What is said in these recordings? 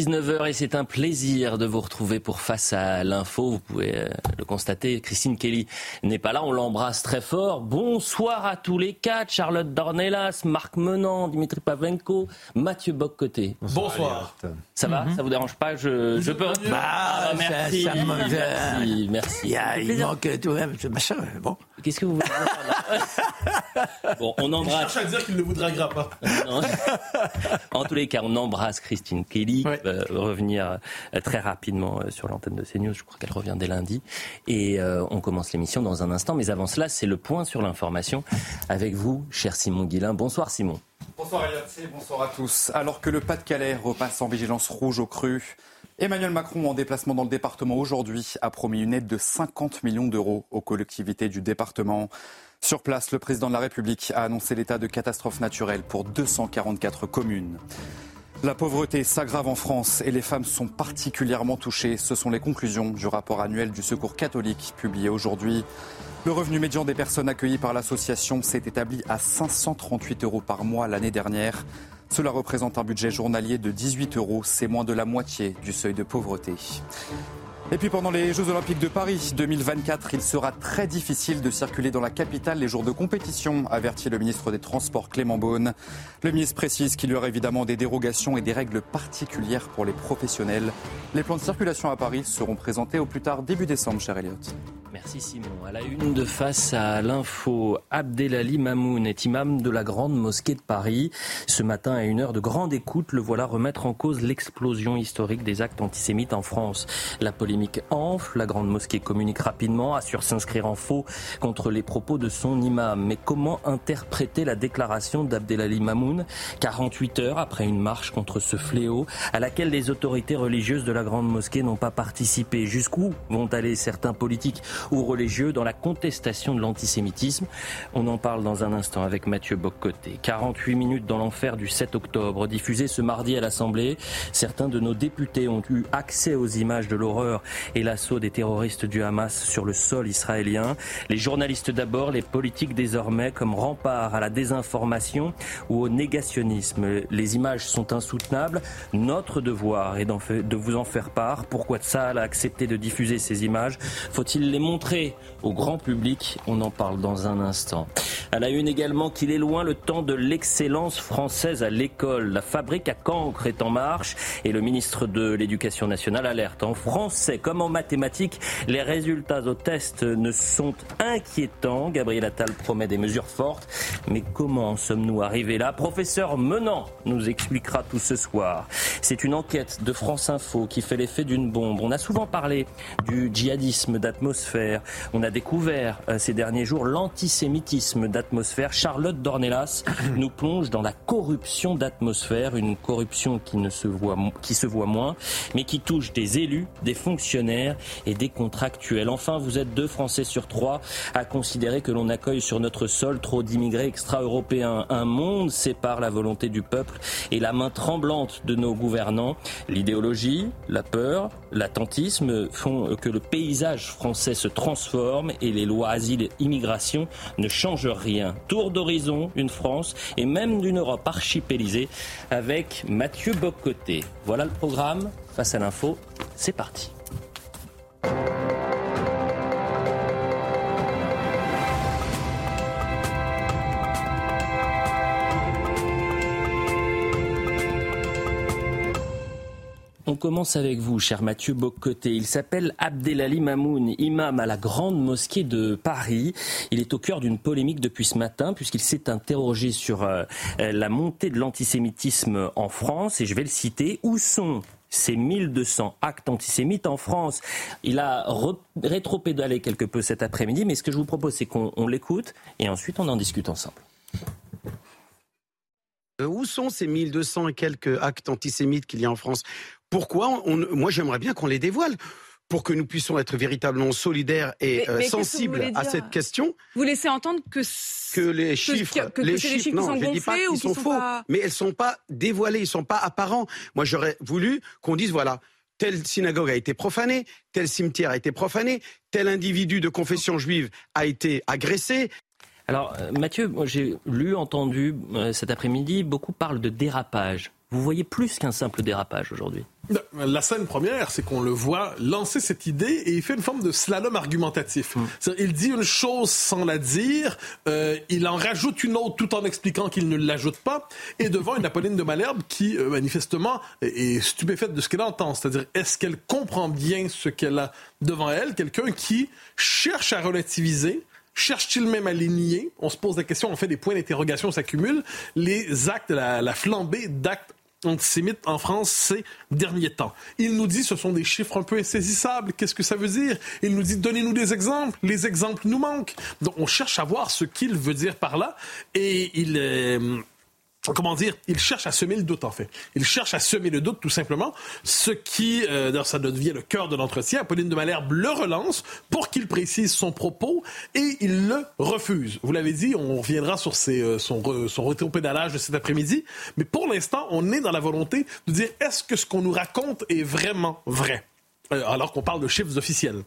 19h et c'est un plaisir de vous retrouver pour Face à l'info. Vous pouvez euh, le constater, Christine Kelly n'est pas là, on l'embrasse très fort. Bonsoir à tous les quatre, Charlotte Dornelas, Marc Menant, Dimitri Pavenko, Mathieu Boccoté. Bonsoir. Ça va Ça vous dérange pas je, je peux... Bah, Ah, merci. ça, ça me- merci, merci. Il, y a, il manque tout même ce machin. Bon. Qu'est-ce que vous voulez Bon, on embrasse... cherche à dire qu'il ne vous draguera pas. En tous les cas, on embrasse Christine Kelly, Ouais. Va revenir euh, très rapidement euh, sur l'antenne de CNews. Je crois qu'elle revient dès lundi. Et euh, on commence l'émission dans un instant. Mais avant cela, c'est le point sur l'information avec vous, cher Simon Guillain. Bonsoir Simon. Bonsoir Eliott et bonsoir à tous. Alors que le Pas-de-Calais repasse en vigilance rouge au cru, Emmanuel Macron, en déplacement dans le département aujourd'hui, a promis une aide de 50 millions d'euros aux collectivités du département. Sur place, le président de la République a annoncé l'état de catastrophe naturelle pour 244 communes. La pauvreté s'aggrave en France et les femmes sont particulièrement touchées. Ce sont les conclusions du rapport annuel du Secours catholique publié aujourd'hui. Le revenu médian des personnes accueillies par l'association s'est établi à 538 euros par mois l'année dernière. Cela représente un budget journalier de 18 euros, c'est moins de la moitié du seuil de pauvreté. Et puis pendant les Jeux Olympiques de Paris 2024, il sera très difficile de circuler dans la capitale les jours de compétition, avertit le ministre des Transports Clément Beaune. Le ministre précise qu'il y aura évidemment des dérogations et des règles particulières pour les professionnels. Les plans de circulation à Paris seront présentés au plus tard début décembre, cher Elliott. Merci Simon. À la une de face à l'info, Abdelali Mamoun est imam de la grande mosquée de Paris. Ce matin, à une heure de grande écoute, le voilà remettre en cause l'explosion historique des actes antisémites en France. La polémique enfle, la grande mosquée communique rapidement, assure s'inscrire en faux contre les propos de son imam. Mais comment interpréter la déclaration d'Abdelali Mamoun 48 heures après une marche contre ce fléau à laquelle les autorités religieuses de la grande mosquée n'ont pas participé? Jusqu'où vont aller certains politiques ou religieux dans la contestation de l'antisémitisme. On en parle dans un instant avec Mathieu Boccoté. 48 minutes dans l'enfer du 7 octobre, diffusé ce mardi à l'Assemblée. Certains de nos députés ont eu accès aux images de l'horreur et l'assaut des terroristes du Hamas sur le sol israélien. Les journalistes d'abord, les politiques désormais comme rempart à la désinformation ou au négationnisme. Les images sont insoutenables. Notre devoir est de vous en faire part. Pourquoi Tsahal a accepté de diffuser ces images? Faut-il les au grand public On en parle dans un instant. À la une également qu'il est loin le temps de l'excellence française à l'école. La fabrique à cancre est en marche et le ministre de l'Éducation nationale alerte. En français comme en mathématiques, les résultats au test ne sont inquiétants. Gabriel Attal promet des mesures fortes. Mais comment en sommes-nous arrivés là? Professeur Menant nous expliquera tout ce soir. C'est une enquête de France Info qui fait l'effet d'une bombe. On a souvent parlé du djihadisme d'atmosphère. On a découvert euh, ces derniers jours l'antisémitisme d'atmosphère. Charlotte Dornelas nous plonge dans la corruption d'atmosphère, une corruption qui, ne se voit, qui se voit moins, mais qui touche des élus, des fonctionnaires et des contractuels. Enfin, vous êtes deux Français sur trois à considérer que l'on accueille sur notre sol trop d'immigrés extra-européens. Un monde sépare la volonté du peuple et la main tremblante de nos gouvernants. L'idéologie, la peur, l'attentisme font que le paysage français se transforme et les lois asile et immigration ne changent rien. Tour d'horizon, une France et même d'une Europe archipélisée avec Mathieu Boccoté. Voilà le programme. Face à l'info, c'est parti. On commence avec vous, cher Mathieu Boccoté. Il s'appelle Abdelali Mamoun, imam à la grande mosquée de Paris. Il est au cœur d'une polémique depuis ce matin, puisqu'il s'est interrogé sur euh, la montée de l'antisémitisme en France. Et je vais le citer. Où sont ces 1200 actes antisémites en France? Il a rétropédalé quelque peu cet après-midi, mais ce que je vous propose, c'est qu'on on l'écoute et ensuite on en discute ensemble. Où sont ces 1200 et quelques actes antisémites qu'il y a en France? Pourquoi on, Moi, j'aimerais bien qu'on les dévoile pour que nous puissions être véritablement solidaires et Mais- mais vous sensibles à cette question. Vous laissez entendre que que les chiffres, que- que les chiffres non, sont je dis pas gonflés ou qu'ils qui sont sont faux, pas- mais elles sont pas dévoilées, ils sont pas apparents. Moi, j'aurais voulu qu'on dise voilà, telle synagogue a été profanée, tel cimetière a été profané, tel individu de confession juive a été agressé. Alors, euh, Mathieu, moi, j'ai lu, entendu euh, cet après-midi, beaucoup parlent de dérapage. Vous voyez plus qu'un simple dérapage aujourd'hui. La scène première, c'est qu'on le voit lancer cette idée et il fait une forme de slalom argumentatif. C'est-à-dire, Il dit une chose sans la dire, euh, il en rajoute une autre tout en expliquant qu'il ne l'ajoute pas, et devant une Apolline de Malherbe qui, euh, manifestement, est est stupéfaite de ce qu'elle entend. C'est-à-dire, est-ce qu'elle comprend bien ce qu'elle a devant elle? Quelqu'un qui cherche à relativiser, Cherche-t-il même à les nier On se pose la question, on fait des points d'interrogation s'accumulent. Les actes, la, la flambée d'actes antisémites en France ces derniers temps. Il nous dit ce sont des chiffres un peu insaisissables. Qu'est-ce que ça veut dire? Il nous dit donnez-nous des exemples. Les exemples nous manquent. Donc on cherche à voir ce qu'il veut dire par là et il euh, comment dire, il cherche à semer le doute en fait. Il cherche à semer le doute tout simplement, ce qui, euh, d'ailleurs ça devient le cœur de l'entretien. Apolline de Malherbe le relance pour qu'il précise son propos et il le refuse. Vous l'avez dit, on reviendra sur ses, euh, son, re- son rétropédalage de cet après-midi, mais pour l'instant, on est dans la volonté de dire est-ce que ce qu'on nous raconte est vraiment vrai? Euh, alors qu'on parle de chiffres officiels.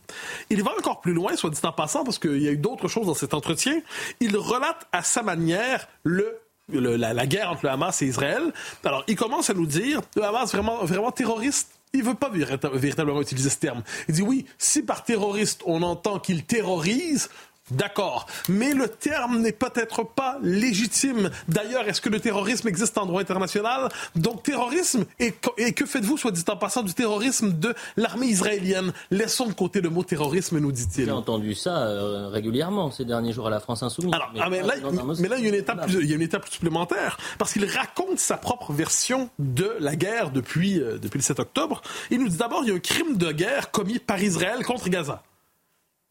Il va encore plus loin, soit dit en passant, parce qu'il y a eu d'autres choses dans cet entretien. Il relate à sa manière le la, la guerre entre le Hamas et Israël. Alors, il commence à nous dire, le Hamas vraiment, vraiment terroriste. Il veut pas vérita- véritablement utiliser ce terme. Il dit oui, si par terroriste on entend qu'il terrorise, D'accord, mais le terme n'est peut-être pas légitime. D'ailleurs, est-ce que le terrorisme existe en droit international? Donc terrorisme, et, que faites-vous, soit dit en passant, du terrorisme de l'armée israélienne? Laissons de côté le mot terrorisme, nous dit-il. J'ai entendu ça euh, régulièrement ces derniers jours à la France Insoumise. Alors, ah, mais, pas là, mais il y a une étape, plus- il y a une étape supplémentaire parce qu'il raconte sa propre version de la guerre depuis, euh, depuis le 7 octobre. Il nous dit d'abord il y a un crime de guerre commis par Israël contre Gaza.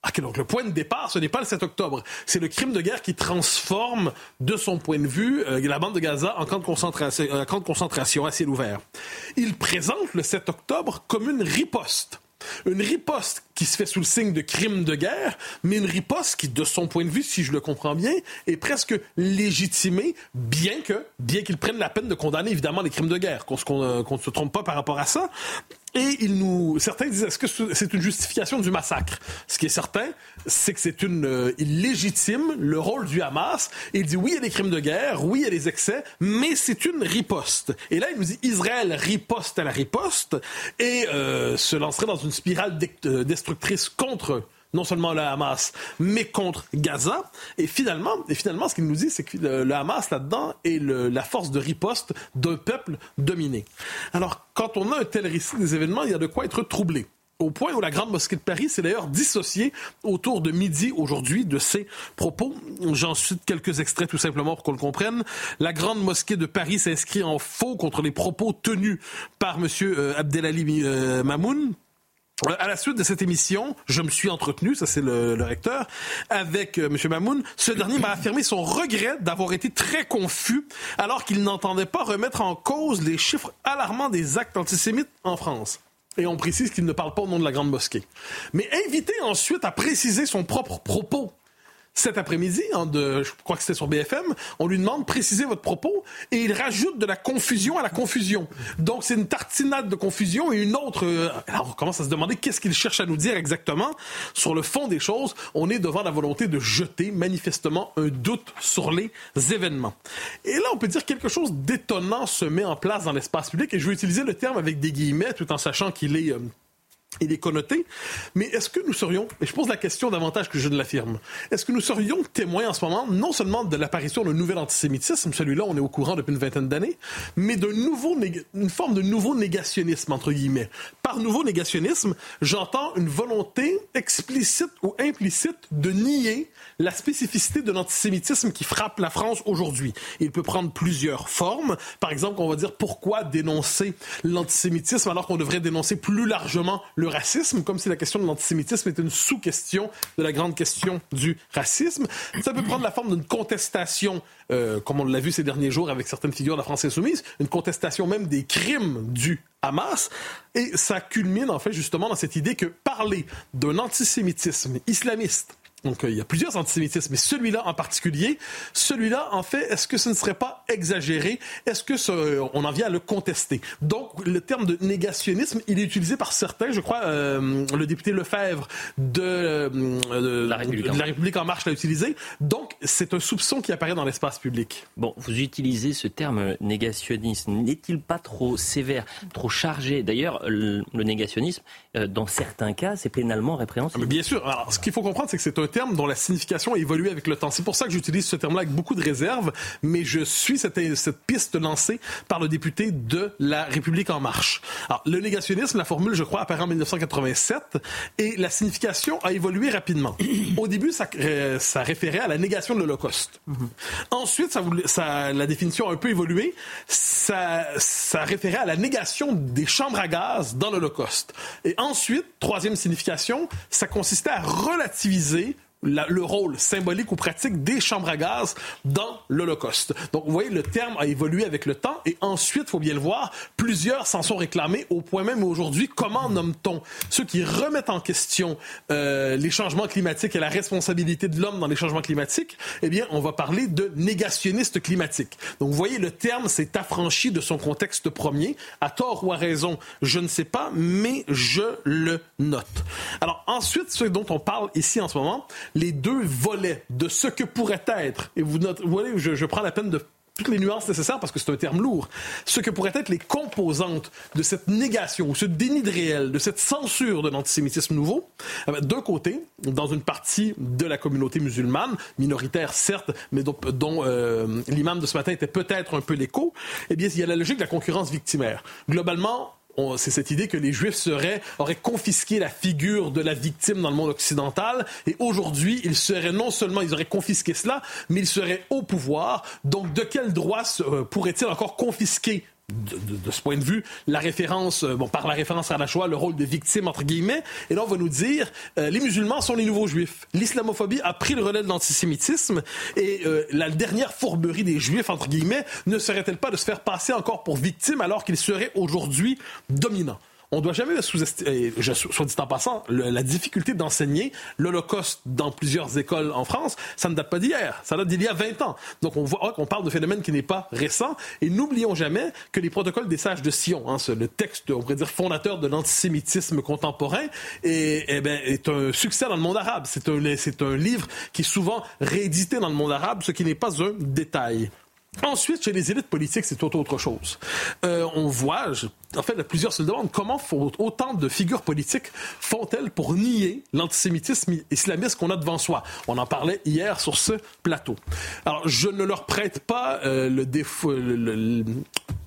Ok, donc le point de départ, ce n'est pas le 7 octobre. C'est le crime de guerre qui transforme, de son point de vue, euh, la bande de Gaza en camp de, concentration, un camp de concentration à ciel ouvert. Il présente le 7 octobre comme une riposte. Une riposte qui se fait sous le signe de crime de guerre, mais une riposte qui, de son point de vue, si je le comprends bien, est presque légitimée, bien que, bien qu'il prenne la peine de condamner évidemment les crimes de guerre, qu'on qu'on euh, ne se trompe pas par rapport à ça. Et il nous, certains disent est-ce que c'est une justification du massacre? Ce qui est certain, c'est que c'est une, euh, le rôle du Hamas. Et il dit oui, il y a des crimes de guerre, oui, il y a des excès, mais c'est une riposte. Et là, il nous dit Israël riposte à la riposte et euh, se lancerait dans une spirale dec- euh, contre non seulement le Hamas, mais contre Gaza. Et finalement, et finalement ce qu'il nous dit, c'est que le, Hamas, là-dedans, est la force de riposte d'un peuple dominé. Alors, quand on a un tel récit des événements, il y a de quoi être troublé. Au point où la Grande Mosquée de Paris s'est d'ailleurs dissociée autour de midi aujourd'hui de ses propos. J'en cite quelques extraits tout simplement pour qu'on le comprenne. La Grande Mosquée de Paris s'inscrit en faux contre les propos tenus par M. Abdelali euh, Mamoun, À la suite de cette émission, je me suis entretenu, ça c'est le, le recteur, avec euh, M. Mamoun. Ce dernier m'a affirmé son regret d'avoir été très confus alors qu'il n'entendait pas remettre en cause les chiffres alarmants des actes antisémites en France. Et on précise qu'il ne parle pas au nom de la Grande Mosquée. Mais invité ensuite à préciser son propre propos cet après-midi, de, je crois que c'était sur BFM, on lui demande préciser votre propos et il rajoute de la confusion à la confusion. Donc c'est une tartinade de confusion et une autre. euh, alors on commence à se demander qu'est-ce qu'il cherche à nous dire exactement. Sur le fond des choses, on est devant la volonté de jeter manifestement un doute sur les événements. Et là, on peut dire quelque chose d'étonnant se met en place dans l'espace public et je vais utiliser le terme avec des guillemets tout en sachant qu'il est euh, il est connoté. Mais est-ce que nous serions, et je pose la question davantage que je ne l'affirme, est-ce que nous serions témoins en ce moment, non seulement de l'apparition d'un nouvel antisémitisme, celui-là on est au courant depuis une vingtaine d'années, mais d'un nouveau, une forme de nouveau négationnisme, entre guillemets. Par nouveau négationnisme, j'entends une volonté explicite ou implicite de nier la spécificité de l'antisémitisme qui frappe la France aujourd'hui. Il peut prendre plusieurs formes. Par exemple, on va dire pourquoi dénoncer l'antisémitisme alors qu'on devrait dénoncer plus largement le racisme, comme si la question de l'antisémitisme était une sous-question de la grande question du racisme. Ça peut prendre la forme d'une contestation, euh, comme on l'a vu ces derniers jours avec certaines figures de la France insoumise, une contestation même des crimes du Hamas. Et ça culmine en fait justement dans cette idée que parler d'un antisémitisme islamiste donc, euh, il y a plusieurs antisémitismes, mais celui-là en particulier, celui-là, en fait, est-ce que ce ne serait pas exagéré? Est-ce que ce, euh, on en vient à le contester? Donc, le terme de négationnisme, il est utilisé par certains, je crois, euh, le député Lefebvre de, de, la, République en, la République en marche l'a utilisé. Donc, c'est un soupçon qui apparaît dans l'espace public. Bon, vous utilisez ce terme négationnisme. N'est-il pas trop sévère, trop chargé? D'ailleurs, le, le négationnisme, dans certains cas, c'est pénalement répréhensible. Mais bien sûr. Alors, ce qu'il faut comprendre, c'est que c'est un terme dont la signification a évolué avec le temps. C'est pour ça que j'utilise ce terme-là avec beaucoup de réserve, mais je suis cette, cette piste lancée par le député de La République en marche. Alors, le négationnisme, la formule, je crois, apparaît en 1987 et la signification a évolué rapidement. Au début, ça, euh, ça référait à la négation de l'Holocauste. Mm -hmm. Ensuite, ça, ça, la définition a un peu évolué. Ça, ça référait à la négation des chambres à gaz dans l'Holocauste. Et ensuite, troisième signification, ça consistait à relativiser le rôle symbolique ou pratique des chambres à gaz dans l'Holocauste. Donc, vous voyez, le terme a évolué avec le temps et ensuite, faut bien le voir, plusieurs s'en sont réclamés au point même aujourd'hui, comment nomme-t-on ceux qui remettent en question euh, les changements climatiques et la responsabilité de l'homme dans les changements climatiques? Eh bien, on va parler de négationnistes climatiques. Donc, vous voyez, le terme s'est affranchi de son contexte premier. À tort ou à raison, je ne sais pas, mais je le note. Alors, ensuite, ce dont on parle ici en ce moment, les deux volets de ce que pourrait être, et vous, voyez, je, prends la peine de toutes les nuances nécessaires parce que c'est un terme lourd, ce que pourraient être les composantes de cette négation ou ce déni de réel, de cette censure de l'antisémitisme nouveau, d'un côté, dans une partie de la communauté musulmane, minoritaire certes, mais dont, dont euh, l'imam de ce matin était peut-être un peu l'écho, eh bien, il y a la logique de la concurrence victimaire. Globalement, c'est cette idée que les Juifs seraient, auraient confisqué la figure de la victime dans le monde occidental. Et aujourd'hui, ils seraient non seulement, ils auraient confisqué cela, mais ils seraient au pouvoir. Donc, de quel droit pourraient-ils encore confisquer de, ce point de vue, la référence, euh, bon, par la référence à la Shoah, le rôle de victime, entre guillemets, et là, on va nous dire, euh, les musulmans sont les nouveaux juifs. L'islamophobie a pris le relais de l'antisémitisme, et euh, la dernière fourberie des juifs, entre guillemets, ne serait-elle pas de se faire passer encore pour victime alors qu'ils seraient aujourd'hui dominants? On doit jamais sous-estimer, soit dit en passant, la difficulté d'enseigner l'Holocauste dans plusieurs écoles en France, ça ne date pas d'hier, ça date d'il y a 20 ans. Donc on voit qu'on parle de phénomène qui n'est pas récent, et n'oublions jamais que les protocoles des sages de Sion, hein, le texte, on pourrait dire, fondateur de l'antisémitisme contemporain, est, eh ben, est un succès dans le monde arabe. C'est un, c'est un livre qui est souvent réédité dans le monde arabe, ce qui n'est pas un détail. Ensuite, chez les élites politiques, c'est tout autre chose. Euh, on voit, je, en fait, plusieurs se demandent comment faut, autant de figures politiques font-elles pour nier l'antisémitisme islamiste qu'on a devant soi. On en parlait hier sur ce plateau. Alors, je ne leur prête pas euh, le défaut,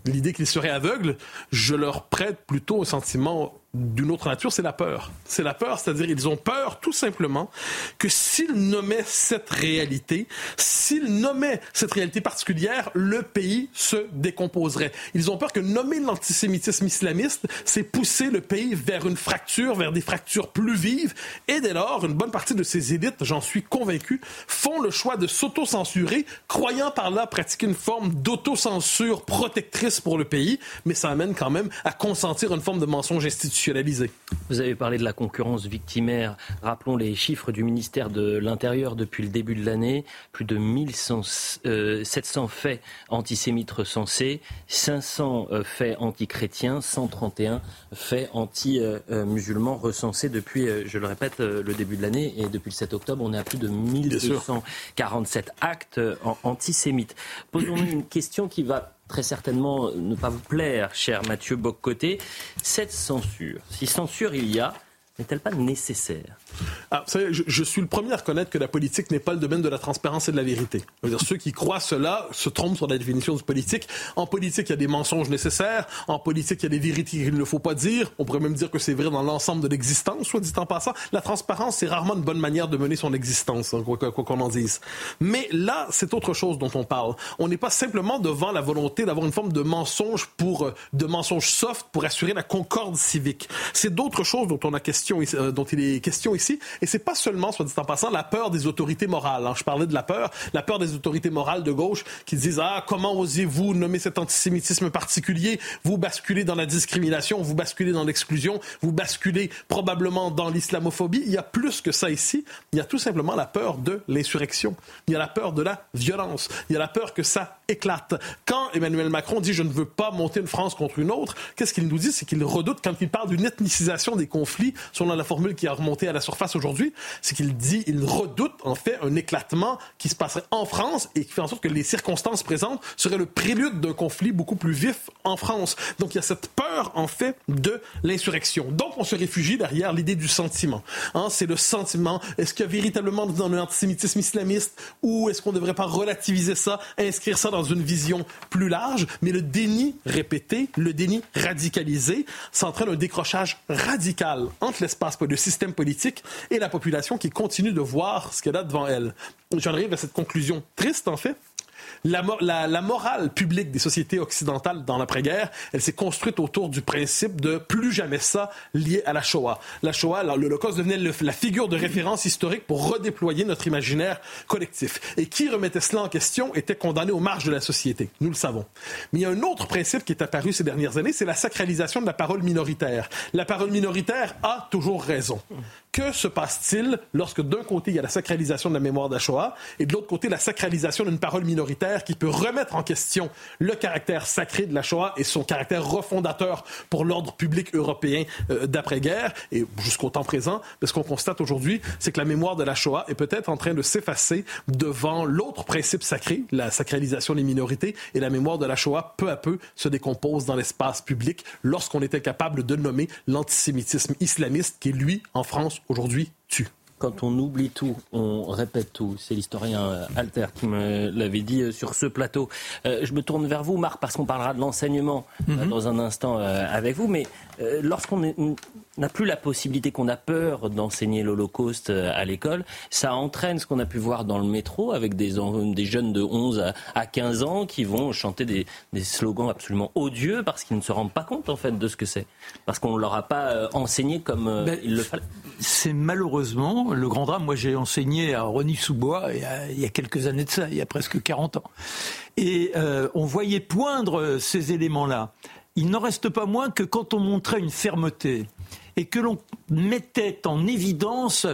l'idée qu'ils seraient aveugles. Je leur prête plutôt un sentiment d'une autre nature, c'est la peur. C'est la peur, c'est-à-dire ils ont peur tout simplement que s'ils nommaient cette réalité, s'ils nommaient cette réalité particulière, le pays se décomposerait. Ils ont peur que nommer l'antisémitisme islamiste, c'est pousser le pays vers une fracture, vers des fractures plus vives, et dès lors, une bonne partie de ces élites, j'en suis convaincu, font le choix de s'auto-censurer, croyant par là pratiquer une forme d'autocensure protectrice pour le pays, mais ça amène quand même à consentir une forme de mensonge institutionnel vous avez parlé de la concurrence victimaire. Rappelons les chiffres du ministère de l'Intérieur depuis le début de l'année. Plus de 1700 euh, faits antisémites recensés, 500 euh, faits antichrétiens, 131 faits anti-musulmans recensés depuis, euh, je le répète, le début de l'année. Et depuis le 7 octobre, on est à plus de 1247 actes antisémites. Posons-nous une question qui va très certainement ne pas vous plaire, cher Mathieu Boccoté. Cette censure, si censure il y a, n'est-elle pas nécessaire? Ah, je, suis le premier à reconnaître que la politique n'est pas le domaine de la transparence et de la vérité. Dire, ceux qui croient cela se trompent sur la définition du politique. En politique, il y a des mensonges nécessaires. En politique, il y a des vérités qu'il ne faut pas dire. On pourrait même dire que c'est vrai dans l'ensemble de l'existence, soit dit en passant. La transparence, c'est rarement une bonne manière de mener son existence, hein, quoi qu'on en dise. Mais là, c'est autre chose dont on parle. On n'est pas simplement devant la volonté d'avoir une forme de mensonge pour, euh, de mensonge soft pour assurer la concorde civique. C'est d'autres choses dont on a question, euh, dont il est question ici. Et c'est pas seulement, soit dit en passant, la peur des autorités morales. Hein. Je parlais de la peur, la peur des autorités morales de gauche qui disent ah comment osez-vous nommer cet antisémitisme particulier? Vous basculez dans la discrimination, vous basculez dans l'exclusion, vous basculez probablement dans l'islamophobie. Il y a plus que ça ici. Il y a tout simplement la peur de l'insurrection. Il y a la peur de la violence. Il y a la peur que ça éclate. Quand Emmanuel Macron dit je ne veux pas monter une France contre une autre, qu'est-ce qu'il nous dit? C'est qu'il redoute quand il parle d'une ethnicisation des conflits, selon la formule qui a remonté à la surface aujourd'hui, c'est qu'il dit, il redoute en fait un éclatement qui se passerait en France et qui fait en sorte que les circonstances présentes seraient le prélude d'un conflit beaucoup plus vif en France. Donc il y a cette peur en fait de l'insurrection. Donc on se réfugie derrière l'idée du sentiment. Hein, c'est le sentiment. Est-ce qu'il y a véritablement dans un antisémitisme islamiste ou est-ce qu'on ne devrait pas relativiser ça, inscrire ça dans une vision plus large Mais le déni répété, le déni radicalisé, ça entraîne un décrochage radical entre l'espace, le système politique et la population qui continue de voir ce qu'elle a devant elle. J'en arrive à cette conclusion triste, en fait, la, morale publique des sociétés occidentales dans l'après-guerre, elle s'est construite autour du principe de plus jamais ça lié à la Shoah. La Shoah, l'Holocauste devenait la figure de référence historique pour redéployer notre imaginaire collectif. Et qui remettait cela en question était condamné aux marges de la société. Nous le savons. Mais il y a un autre principe qui est apparu ces dernières années, c'est la sacralisation de la parole minoritaire. La parole minoritaire a toujours raison. Que se passe-t-il lorsque d'un côté il y a la sacralisation de la mémoire de Shoah et de l'autre côté la sacralisation d'une parole minoritaire qui peut remettre en question le caractère sacré de la Shoah et son caractère refondateur pour l'ordre public européen euh, d'après-guerre et jusqu'au temps présent? Ce qu'on constate aujourd'hui, c'est que la mémoire de la Shoah est peut-être en train de s'effacer devant l'autre principe sacré, la sacralisation des minorités et la mémoire de la Shoah peu à peu se décompose dans l'espace public lorsqu'on était capable de nommer l'antisémitisme islamiste qui, lui, en France, aujourd'hui tue quand on oublie tout, on répète tout. C'est l'historien euh, Alter qui me l'avait dit euh, sur ce plateau. Euh, je me tourne vers vous, Marc, parce qu'on parlera de l'enseignement mhm. dans un instant avec vous. Mais lorsqu'on n'a plus la possibilité, qu'on a peur d'enseigner l'Holocauste à l'école, ça entraîne ce qu'on a pu voir dans le métro avec des, des jeunes de 11 à 15 ans qui vont chanter des, des slogans absolument odieux parce qu'ils ne se rendent pas compte en fait de ce que c'est. Parce qu'on ne leur a pas enseigné comme ben, il le fallait. C'est malheureusement le grand drame, moi j'ai enseigné à Rony-sous-Bois il, y a quelques années de ça, il y a presque 40 ans. Et euh, on voyait poindre ces éléments-là. Il n'en reste pas moins que quand on montrait une fermeté et que l'on mettait en évidence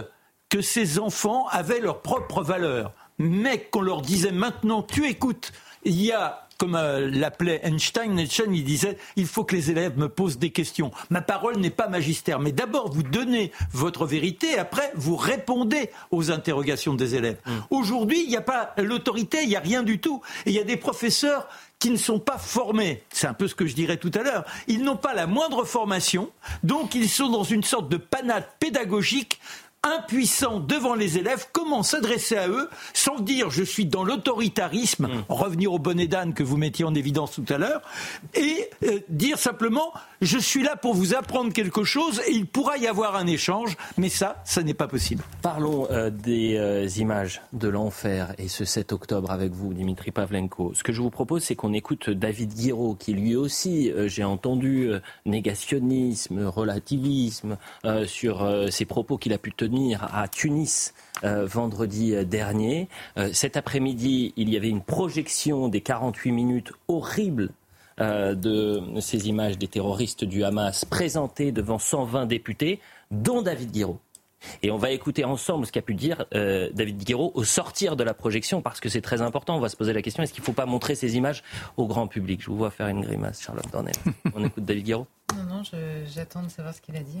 que ces enfants avaient leurs propres valeurs, mais qu'on leur disait maintenant, tu écoutes, il y a comme euh, l'appelait Einstein, Einstein, il disait il faut que les élèves me posent des questions. Ma parole n'est pas magistère, mais d'abord vous donnez votre vérité, après vous répondez aux interrogations des élèves. Mm. Aujourd'hui, il n'y a pas l'autorité, il n'y a rien du tout. Et il y a des professeurs qui ne sont pas formés. C'est un peu ce que je dirais tout à l'heure. Ils n'ont pas la moindre formation, donc ils sont dans une sorte de panade pédagogique impuissant devant les élèves, comment s'adresser à eux sans dire je suis dans l'autoritarisme, mm. revenir au bonnet d'âne que vous mettiez en évidence tout à l'heure, et euh, dire simplement je suis là pour vous apprendre quelque chose et il pourra y avoir un échange, mais ça, ça n'est pas possible. Parlons euh, des euh, images de l'enfer et ce 7 octobre avec vous, Dimitri Pavlenko. Ce que je vous propose, c'est qu'on écoute David Guiraud, qui lui aussi, j'ai entendu, négationnisme, relativisme, sur ses propos qu'il a pu tenir à Tunis euh, vendredi euh, dernier. Euh, cet après-midi, il y avait une projection des 48 minutes horribles de ces images des terroristes du Hamas présentées devant 120 députés, dont David Guiraud. Et on va écouter ensemble ce qu'a pu dire David Guiraud au sortir de la projection, parce que c'est très important. On va se poser la question est-ce qu'il ne faut pas montrer ces images au grand public? Je vous vois faire une grimace, Charlotte Dornel. on écoute David Guiraud Non, non, j'attends de savoir ce qu'il a dit.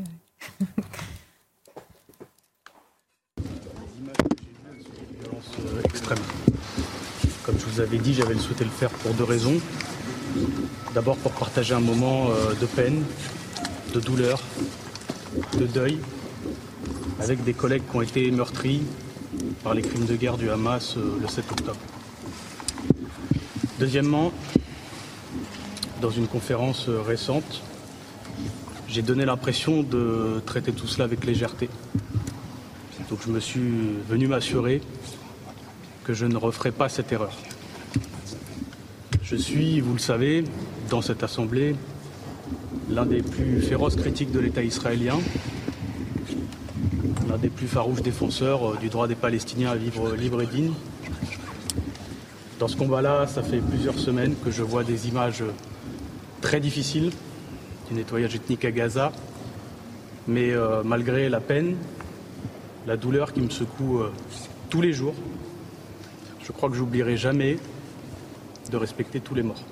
Euh, extrême. Comme je vous avais dit, j'avais souhaité le faire pour deux raisons. D'abord pour partager un moment euh, de peine, de douleur, de deuil avec des collègues qui ont été meurtris par les crimes de guerre du Hamas euh, le 7 octobre. Deuxièmement, dans une conférence euh, récente, j'ai donné l'impression de traiter tout cela avec légèreté. Donc je me suis venu m'assurer que je ne referai pas cette erreur. Je suis, vous le savez, dans cette assemblée, l'un des plus féroces critiques de l'État israélien, l'un des plus farouches défenseurs euh, du droit des Palestiniens à vivre libre et digne. Dans ce combat-là, ça fait plusieurs semaines que je vois des images très difficiles du nettoyage ethnique à Gaza, mais euh, malgré la peine, la douleur qui me secoue euh, tous les jours, je crois que j'oublierai jamais de respecter tous les morts.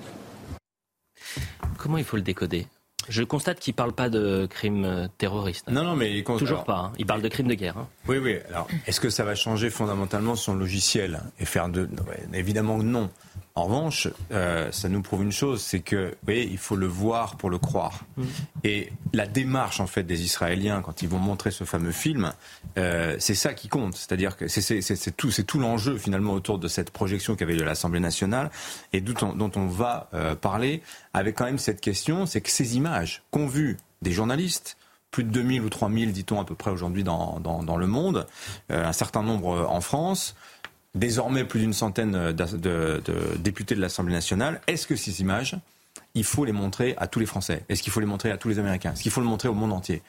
Comment il faut le décoder? Je constate qu'il ne parle pas de crimes terroristes. Non, non, mais toujours pas. Hein. Il parle de crimes de guerre. Hein. Oui, oui. Alors, est-ce que ça va changer fondamentalement son logiciel et faire de Évidemment non. En revanche, euh, ça nous prouve une chose, c'est que, vous voyez, il faut le voir pour le croire. Mm. Et la démarche, en fait, des Israéliens, quand ils vont montrer ce fameux film, euh, c'est ça qui compte. C'est-à-dire que c'est tout, c'est tout l'enjeu, finalement, autour de cette projection qu'avait de l'Assemblée nationale et dont on, dont on va euh, parler, avec quand même cette question, c'est que ces images qu'ont vues des journalistes, plus de 2000 ou 3000, dit-on à peu près aujourd'hui dans, dans, dans, le monde, un certain nombre en France, désormais plus d'une centaine de, députés de l'Assemblée nationale. Est-ce que ces images il faut les montrer à tous les Français Est-ce qu'il faut les montrer à tous les Américains? Est-ce qu'il faut le montrer au monde entier?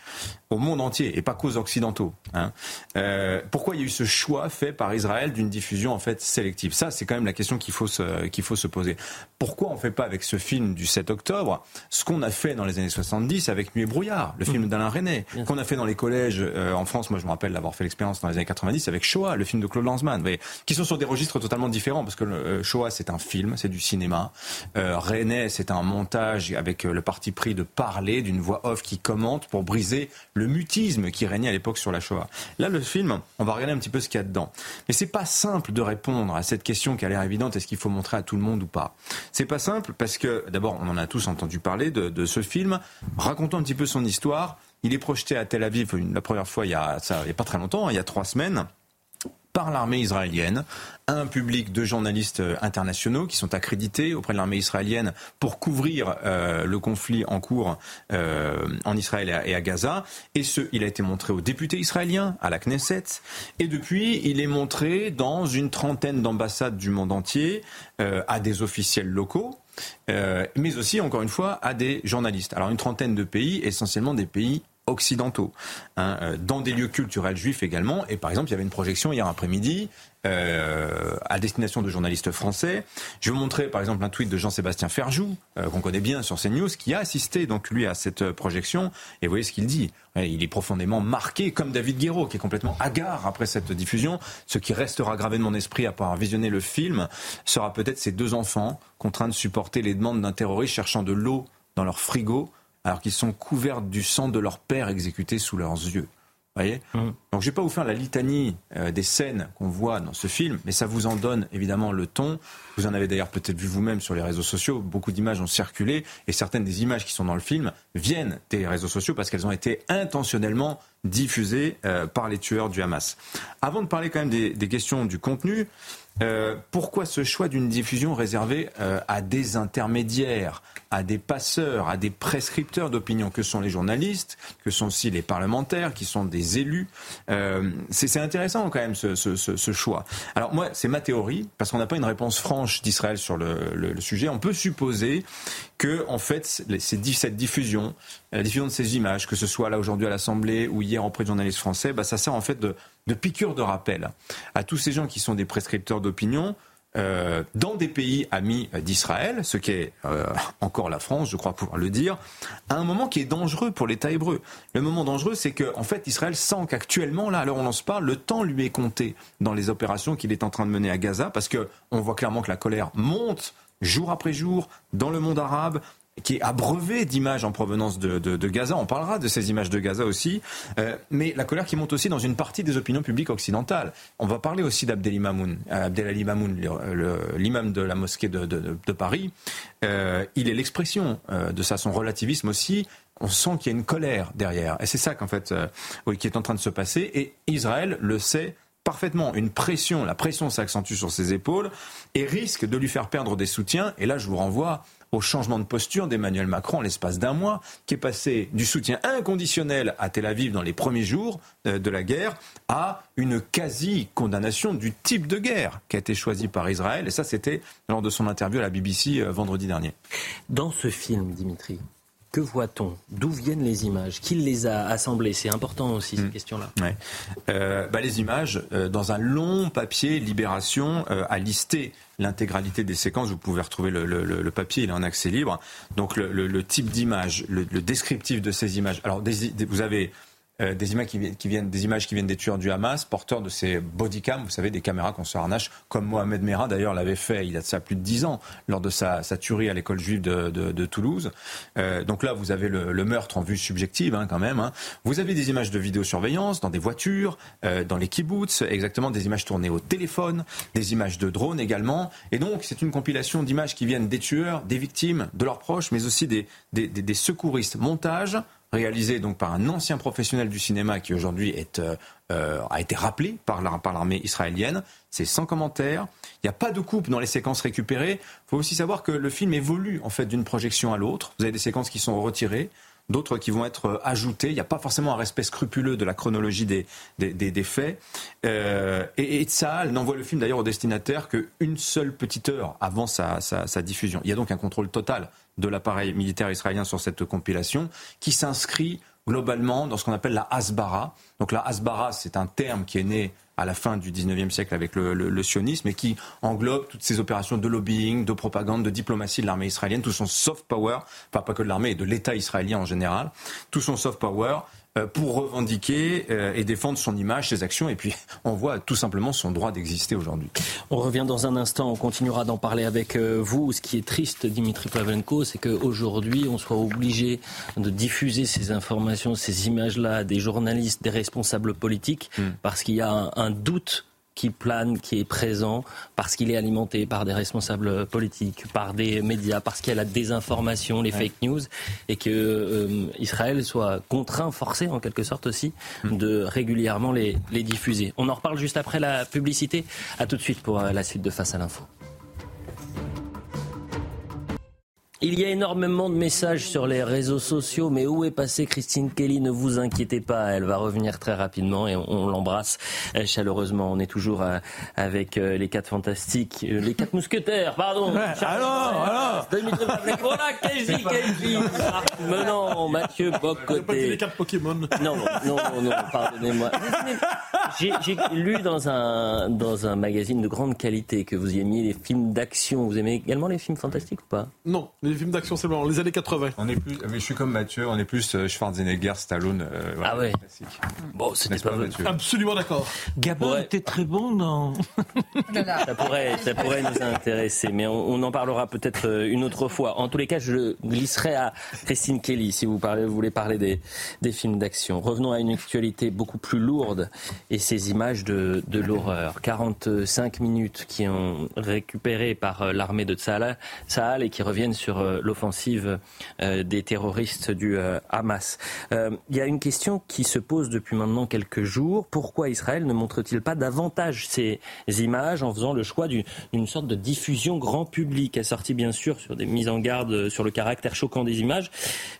Au monde entier et pas qu'aux Occidentaux. Hein. Euh, pourquoi il y a eu ce choix fait par Israël d'une diffusion en fait sélective? Ça, c'est quand même la question qu'il faut se, qu'il faut se poser. Pourquoi on ne fait pas avec ce film du 7 octobre ce qu'on a fait dans les années 70 avec Nuit et brouillard, le film mmh. d'Alain René, qu'on a fait dans les collèges euh, en France? Moi, je me rappelle d'avoir fait l'expérience dans les années 90 avec Shoah, le film de Claude Lanzmann, qui sont sur des registres totalement différents parce que euh, Shoah, c'est un film, c'est du cinéma. René, c'est un montage avec euh, le parti pris de parler d'une voix off qui commente pour briser le mutisme qui régnait à l'époque sur la Shoah. Là, le film, on va regarder un petit peu ce qu'il y a dedans. Mais c'est pas simple de répondre à cette question qui a l'air évidente est-ce qu'il faut montrer à tout le monde ou pas? C'est pas simple parce que, d'abord, on en a tous entendu parler de, ce film. Racontons un petit peu son histoire. Il est projeté à Tel Aviv la première fois il y a, ça, y a pas très longtemps, il y a trois semaines par l'armée israélienne, un public de journalistes euh, internationaux qui sont accrédités auprès de l'armée israélienne pour couvrir euh, le conflit en cours euh, en Israël et à, Gaza. Et ce, il a été montré aux députés israéliens, à la Knesset, et depuis, il est montré dans une trentaine d'ambassades du monde entier, à des officiels locaux. mais aussi, encore une fois, à des journalistes. Alors une trentaine de pays, essentiellement des pays occidentaux, hein, euh, dans des lieux culturels juifs également. Et par exemple, il y avait une projection hier après-midi euh, à destination de journalistes français. Je vais vous montrer par exemple un tweet de Jean-Sébastien Ferjou, euh, qu'on connaît bien sur CNews, qui a assisté donc lui à cette projection. Et vous voyez ce qu'il dit. Il est profondément marqué, comme David Guéraud, qui est complètement hagard après cette diffusion. Ce qui restera gravé de mon esprit après avoir visionné le film sera peut-être ces deux enfants contraints de supporter les demandes d'un terroriste cherchant de l'eau dans leur frigo alors qu'ils sont couverts du sang de leur père exécuté sous leurs yeux. Voyez mmh. Donc je vais pas vous faire la litanie euh, des scènes qu'on voit dans ce film, mais ça vous en donne évidemment le ton. Vous en avez d'ailleurs peut-être vu vous-même sur les réseaux sociaux. Beaucoup d'images ont circulé et certaines des images qui sont dans le film viennent des réseaux sociaux parce qu'elles ont été intentionnellement diffusées euh, par les tueurs du Hamas. Avant de parler quand même des questions du contenu, euh, pourquoi ce choix d'une diffusion réservée euh, à des intermédiaires, à des passeurs, à des prescripteurs d'opinion? Que sont les journalistes, que sont aussi les parlementaires, qui sont des élus? Euh, C'est intéressant quand même ce, choix. Alors moi, c'est ma théorie, parce qu'on n'a pas une réponse franche d'Israël sur le, sujet. On peut supposer que en fait, cette diffusion, la diffusion de ces images, que ce soit là aujourd'hui à l'Assemblée ou hier auprès de journalistes français, bah, ça sert en fait de de piqûre de rappel à tous ces gens qui sont des prescripteurs d'opinion. Euh, dans des pays amis d'Israël, ce qui est euh, encore la France, je crois pouvoir le dire, à un moment qui est dangereux pour l'État hébreu. Le moment dangereux, c'est que en fait, Israël sent qu'actuellement, là, alors on en se parle, le temps lui est compté dans les opérations qu'il est en train de mener à Gaza, parce que on voit clairement que la colère monte jour après jour dans le monde arabe, qui est abreuvé d'images en provenance de, Gaza. On parlera de ces images de Gaza aussi. Euh, mais la colère qui monte aussi dans une partie des opinions publiques occidentales. On va parler aussi d'Abdel Mamoun, euh, Mamoun, l'imam de la mosquée de, de Paris. Euh, il est l'expression de ça, son relativisme aussi. On sent qu'il y a une colère derrière. Et c'est ça qu'en fait, oui, qui est en train de se passer. Et Israël le sait parfaitement une pression, la pression s'accentue sur ses épaules et risque de lui faire perdre des soutiens. Et là, je vous renvoie au changement de posture d'Emmanuel Macron en l'espace d'un mois, qui est passé du soutien inconditionnel à Tel Aviv dans les premiers jours euh, de la guerre à une quasi-condamnation du type de guerre qui a été choisi par Israël. Et ça, c'était lors de son interview à la BBC euh, vendredi dernier. Dans ce film, Dimitri, que voit-on? D'où viennent les images? Qui les a assemblées? C'est important aussi, cette hmm. question-là. Euh, bah, les images, euh, dans un long papier Libération, euh, a listé l'intégralité des séquences. Vous pouvez retrouver le, papier, il est en accès libre. Donc le, type d'image, le, descriptif de ces images. Alors vous avez euh, des, images qui, viennent, des images qui viennent des tueurs du Hamas, porteurs de ces bodycams, vous savez, des caméras qu'on se harnache, comme Mohamed Merah d'ailleurs l'avait fait il y a de ça plus de dix ans, lors de sa, tuerie à l'école juive de, Toulouse. Euh, donc là, vous avez le, meurtre en vue subjective hein, quand même. Hein. Vous avez des images de vidéosurveillance dans des voitures, euh, dans les kibbutz, exactement des images tournées au téléphone, des images de drones également. Et donc, c'est une compilation d'images qui viennent des tueurs, des victimes, de leurs proches, mais aussi des, des, des secouristes. Montage, réalisé donc par un ancien professionnel du cinéma qui aujourd'hui euh, euh, a été rappelé par l'armée israélienne. C'est sans commentaire. Il n'y a pas de coupe dans les séquences récupérées. Il faut aussi savoir que le film évolue en fait d'une projection à l'autre. Vous avez des séquences qui sont retirées, d'autres qui vont être euh, ajoutées. Il n'y a pas forcément un respect scrupuleux de la chronologie des, des, faits. et, et Tzahal n'envoie le film d'ailleurs au destinataire qu'une seule petite heure avant sa, sa diffusion. Il y a donc un contrôle total de l'appareil militaire israélien sur cette compilation, qui s'inscrit globalement dans ce qu'on appelle la Hasbara. Donc la Hasbara, c'est un terme qui est né à la fin du 19e siècle avec le, sionisme et qui englobe toutes ces opérations de lobbying, de propagande, de diplomatie de l'armée israélienne, tout son soft power, pas que de l'armée, de l'État israélien en général, tout son soft power pour revendiquer euh, et défendre son image, ses actions, et puis on voit tout simplement son droit d'exister aujourd'hui. On revient dans un instant, on continuera d'en parler avec euh, vous. Ce qui est triste, Dimitri Pavenko, c'est qu'aujourd'hui, on soit obligé de diffuser ces informations, ces images-là à des journalistes, des responsables politiques, hmm. parce qu'il y a un doute qui plane, qui est présent, parce qu'il est alimenté par des responsables politiques, par des médias, parce qu'il y a la désinformation, les fake news, et que euh, Israël soit contraint, forcé en quelque sorte aussi, hmm. de régulièrement les, les diffuser. On en reparle juste après la publicité. À tout de suite pour euh, la suite de Face à l'info. Il y a énormément de messages sur les réseaux sociaux, mais où est passée Christine Kelly Ne vous inquiétez pas, elle va revenir très rapidement et on, l'embrasse euh, chaleureusement. On est toujours euh, avec euh, les quatre fantastiques, les quatre mousquetaires, pardon. alors, alors Voilà, Kelly, Kelly, Menon, Mathieu Bocoté. les quatre Pokémon. Non, non, non, pardonnez-moi. J'ai lu dans un, dans un magazine de grande qualité que vous aimiez les films d'action. Vous aimez également les films fantastiques ou pas? Non, les films d'action, c'est bon, les années 80. On est plus, mais je suis comme Mathieu, on est plus euh, Schwarzenegger, Stallone. Euh, ah ouais. Bon, c'était pas, Mathieu. Absolument d'accord. Gabon était très bon dans. ça pourrait, ça pourrait nous intéresser, mais on, en parlera peut-être euh, une autre fois. En tous les cas, je glisserai à Christine Kelly si vous, parlez, vous voulez parler des, des films d'action. Revenons à une actualité beaucoup plus lourde et ces images de, de l'horreur. 45 minutes qui ont récupéré par l'armée de Tsahal et qui reviennent sur euh, l'offensive euh, des terroristes du euh, Hamas. Il y a une question qui se pose depuis maintenant quelques jours. Pourquoi Israël ne montre-t-il pas davantage ces images en faisant le choix d'une sorte de diffusion grand public, assortie bien sûr sur des mises en garde sur le caractère choquant des images,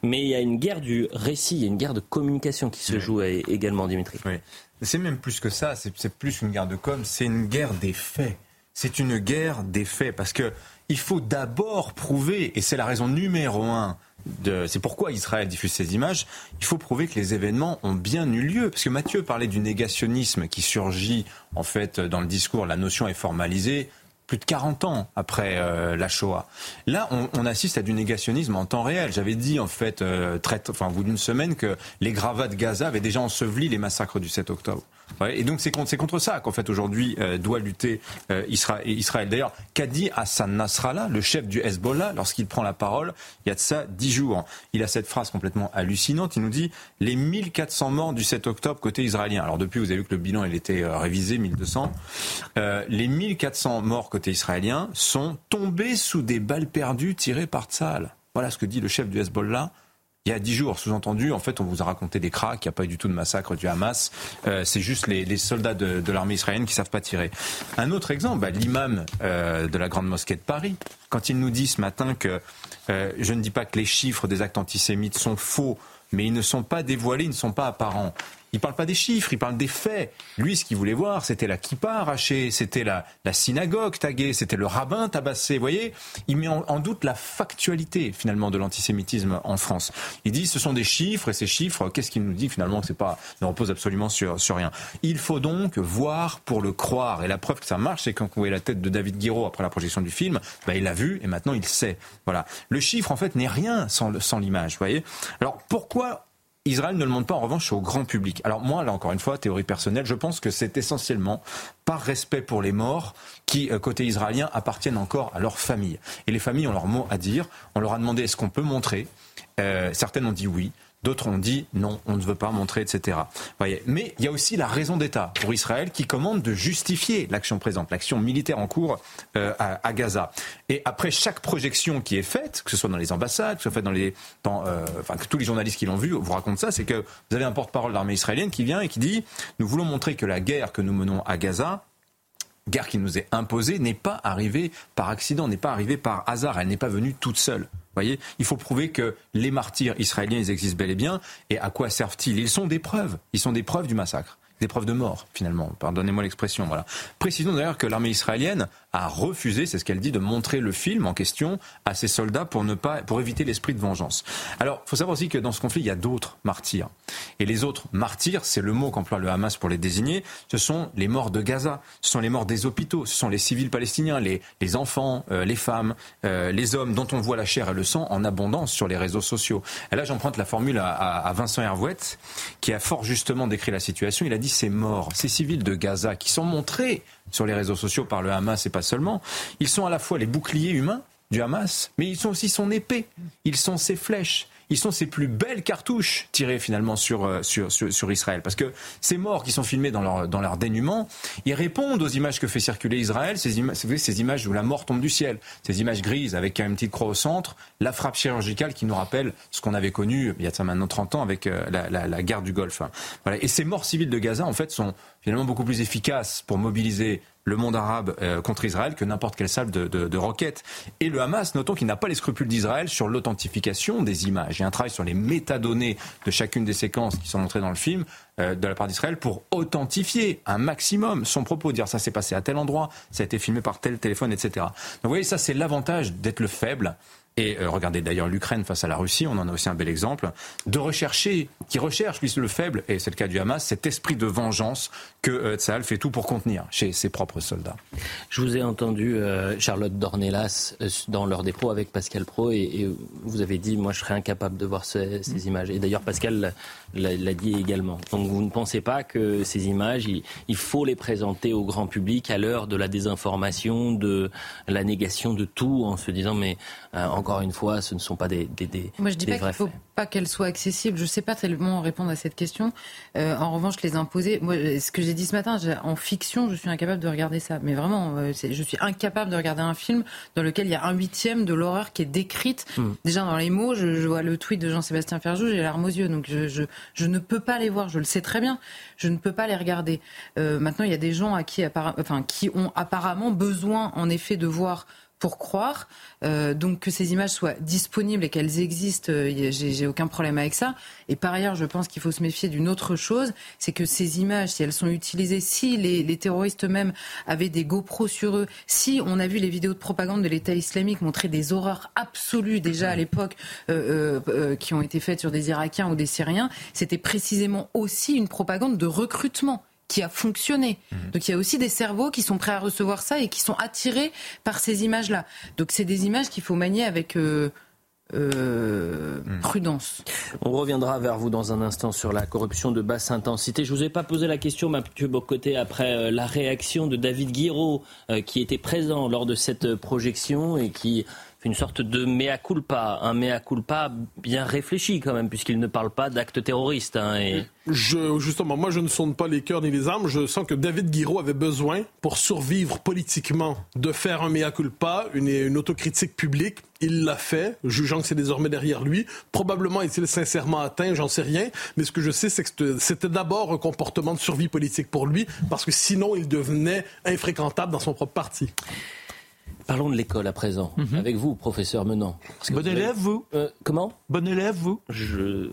mais il y a une guerre du récit, il y a une guerre de communication qui se joue également, Dimitri. Oui. C'est même plus que ça, c'est plus une guerre de com, c'est une guerre des faits. C'est une guerre des faits parce que il faut d'abord prouver, et c'est la raison numéro un c'est pourquoi Israël diffuse ces images, il faut prouver que les événements ont bien eu lieu. Parce que Mathieu parlait du négationnisme qui surgit en fait dans le discours, la notion est formalisée. plus de 40 ans après euh, la Shoah. Là, on, assiste à du négationnisme en temps réel. J'avais dit en fait, euh, enfin, au bout d'une semaine, que les gravats de Gaza avaient déjà enseveli les massacres du 7 octobre. Et donc c'est contre, contre, ça qu'en fait aujourd'hui euh, doit lutter euh, Israël. D'ailleurs, qu'a dit Hassan Nasrallah, le chef du Hezbollah, lorsqu'il prend la parole il y a de ça dix jours Il a cette phrase complètement hallucinante. Il nous dit les 1400 morts du 7 octobre côté israélien. Alors depuis, vous avez vu que le bilan il était euh, révisé, 1200. Euh, les 1400 morts côté israélien sont tombés sous des balles perdues tirées par Tzal. Voilà ce que dit le chef du Hezbollah il y a dix jours. Sous-entendu, en fait, on vous a raconté des cracks, il n'y a pas eu du tout de massacre du Hamas. Euh, c'est juste les, soldats de, de l'armée israélienne qui savent pas tirer. Un autre exemple, bah, l'imam euh, de la grande mosquée de Paris, quand il nous dit ce matin que euh, je ne dis pas que les chiffres des actes antisémites sont faux, mais ils ne sont pas dévoilés, ils ne sont pas apparents. Il parle pas des chiffres, il parle des faits. Lui, ce qu'il voulait voir, c'était la kippa arrachée, c'était la, la, synagogue taguée, c'était le rabbin tabassé. Vous voyez, il met en, en doute la factualité finalement de l'antisémitisme en France. Il dit ce sont des chiffres et ces chiffres, qu'est-ce qu'il nous dit finalement que c'est pas ne repose absolument sur, sur rien. Il faut donc voir pour le croire. Et la preuve que ça marche, c'est quand vous voyez la tête de David Guiraud après la projection du film, bah, il l'a vu et maintenant il sait. Voilà. Le chiffre en fait n'est rien sans, sans l'image. Vous voyez. Alors pourquoi Israël ne le montre pas en revanche au grand public. Alors moi, là encore une fois, théorie personnelle, je pense que c'est essentiellement par respect pour les morts qui, côté israélien, appartiennent encore à leur famille. Et les familles ont leur mot à dire. On leur a demandé est-ce qu'on peut montrer? Euh, certaines ont dit oui. D'autres ont dit non, on ne veut pas montrer, etc. Voyez. Mais il y a aussi la raison d'État pour Israël qui commande de justifier l'action présente, l'action militaire en cours euh, à, Gaza. Et après chaque projection qui est faite, que ce soit dans les ambassades, que ce soit fait dans les, euh, enfin que tous les journalistes qui l'ont vu vous racontent ça, c'est que vous avez un porte-parole de l'armée israélienne qui vient et qui dit nous voulons montrer que la guerre que nous menons à Gaza guerre qui nous est imposée n'est pas arrivée par accident, n'est pas arrivée par hasard, elle n'est pas venue toute seule. Voyez, il faut prouver que les martyrs israéliens, existent bel et bien. Et à quoi servent-ils? Ils sont des preuves. Ils sont des preuves du massacre des preuves de mort, finalement. Pardonnez-moi l'expression. Voilà. Précisons d'ailleurs que l'armée israélienne a refusé, c'est ce qu'elle dit, de montrer le film en question à ses soldats pour ne pas, pour éviter l'esprit de vengeance. Alors, il faut savoir aussi que dans ce conflit, il y a d'autres martyrs. Et les autres martyrs, c'est le mot qu'emploie le Hamas pour les désigner, ce sont les morts de Gaza, ce sont les morts des hôpitaux, ce sont les civils palestiniens, les, les enfants, euh, les femmes, euh, les hommes dont on voit la chair et le sang en abondance sur les réseaux sociaux. Et là, j'emprunte la formule à, à, à Vincent Hervouette, qui a fort justement décrit la situation. Il a dit ces morts, ces civils de Gaza qui sont montrés sur les réseaux sociaux par le Hamas et pas seulement, ils sont à la fois les boucliers humains du Hamas, mais ils sont aussi son épée, ils sont ses flèches, ils sont ses plus belles cartouches tirées finalement sur, euh, sur, sur, sur, Israël. Parce que ces morts qui sont filmés dans leur, dans leur dénuement, ils répondent aux images que fait circuler Israël, ces, ima ces images où la mort tombe du ciel, ces images grises avec une petite croix au centre, la frappe chirurgicale qui nous rappelle ce qu'on avait connu il y a ça maintenant 30 ans avec euh, la, la, la, guerre du Golfe. Voilà. Et ces morts civiles de Gaza, en fait, sont finalement beaucoup plus efficaces pour mobiliser le monde arabe euh, contre Israël que n'importe quelle salle de, de, de, roquettes. Et le Hamas, notons qu'il n'a pas les scrupules d'Israël sur l'authentification des images. Il y a un travail sur les métadonnées de chacune des séquences qui sont montrées dans le film euh, de la part d'Israël pour authentifier un maximum son propos, dire ça s'est passé à tel endroit, ça a été filmé par tel téléphone, etc. Donc vous voyez, ça c'est l'avantage d'être le faible. Et euh, regardez d'ailleurs l'Ukraine face à la Russie, on en a aussi un bel exemple, de rechercher, qui recherche, lui, le faible, et c'est le cas du Hamas, cet esprit de vengeance que euh, fait tout pour contenir chez ses propres soldats. Je vous ai entendu, euh, Charlotte Dornelas, euh, dans leur dépôt avec Pascal Pro, et, vous avez dit, moi je serais incapable de voir ce, ces images. Et d'ailleurs, Pascal l'a dit également. Donc vous ne pensez pas que ces images, il faut les présenter au grand public à l'heure de la désinformation, de la négation de tout, en se disant, mais encore une fois, ce ne sont pas des, des, des Moi, je dis des pas qu'il faut pas qu'elles soient accessibles. Je ne sais pas tellement répondre à cette question. Euh, en revanche, les imposer. Moi, ce que j'ai dit ce matin, en fiction, je suis incapable de regarder ça. Mais vraiment, euh, je suis incapable de regarder un film dans lequel il y a un huitième de l'horreur qui est décrite. Mm. Déjà dans les mots, je, je vois le tweet de Jean-Sébastien Ferjou, j'ai larmes aux yeux. Donc je, je, je, ne peux pas les voir. Je le sais très bien. Je ne peux pas les regarder. Euh, maintenant, il y a des gens à qui, enfin, qui ont apparemment besoin, en effet, de voir pour croire. Euh, donc que ces images soient disponibles et qu'elles existent, euh, j'ai aucun problème avec ça. Et par ailleurs, je pense qu'il faut se méfier d'une autre chose, c'est que ces images, si elles sont utilisées, si les, les terroristes eux-mêmes avaient des GoPros sur eux, si on a vu les vidéos de propagande de l'État islamique montrer des horreurs absolues déjà à l'époque euh, euh, qui ont été faites sur des Irakiens ou des Syriens, c'était précisément aussi une propagande de recrutement qui a fonctionné. Mmh. Donc il y a aussi des cerveaux qui sont prêts à recevoir ça et qui sont attirés par ces images-là. Donc c'est des images qu'il faut manier avec... Euh, euh, hmm. prudence. On reviendra vers vous dans un instant sur la corruption de basse intensité. Je vous ai pas posé la question, Mathieu Bocoté, après euh, la réaction de David Guiraud, euh, qui était présent lors de cette projection et qui une sorte de mea culpa, un mea culpa bien réfléchi quand même, puisqu'il ne parle pas d'actes terroristes. Hein, je, justement, moi je ne sonde pas les cœurs ni les armes. Je sens que David Guiraud avait besoin, pour survivre politiquement, de faire un mea culpa, une, une autocritique publique. Il l'a fait, jugeant que c'est désormais derrière lui. Probablement est-il sincèrement atteint, j'en sais rien. Mais ce que je sais, c'est que c'était d'abord un comportement de survie politique pour lui, parce que sinon il devenait infréquentable dans son propre parti. Parlons de l'école à présent, mhm. avec vous, professeur Menant. Bon élève, vous euh, Comment Bon élève, vous Je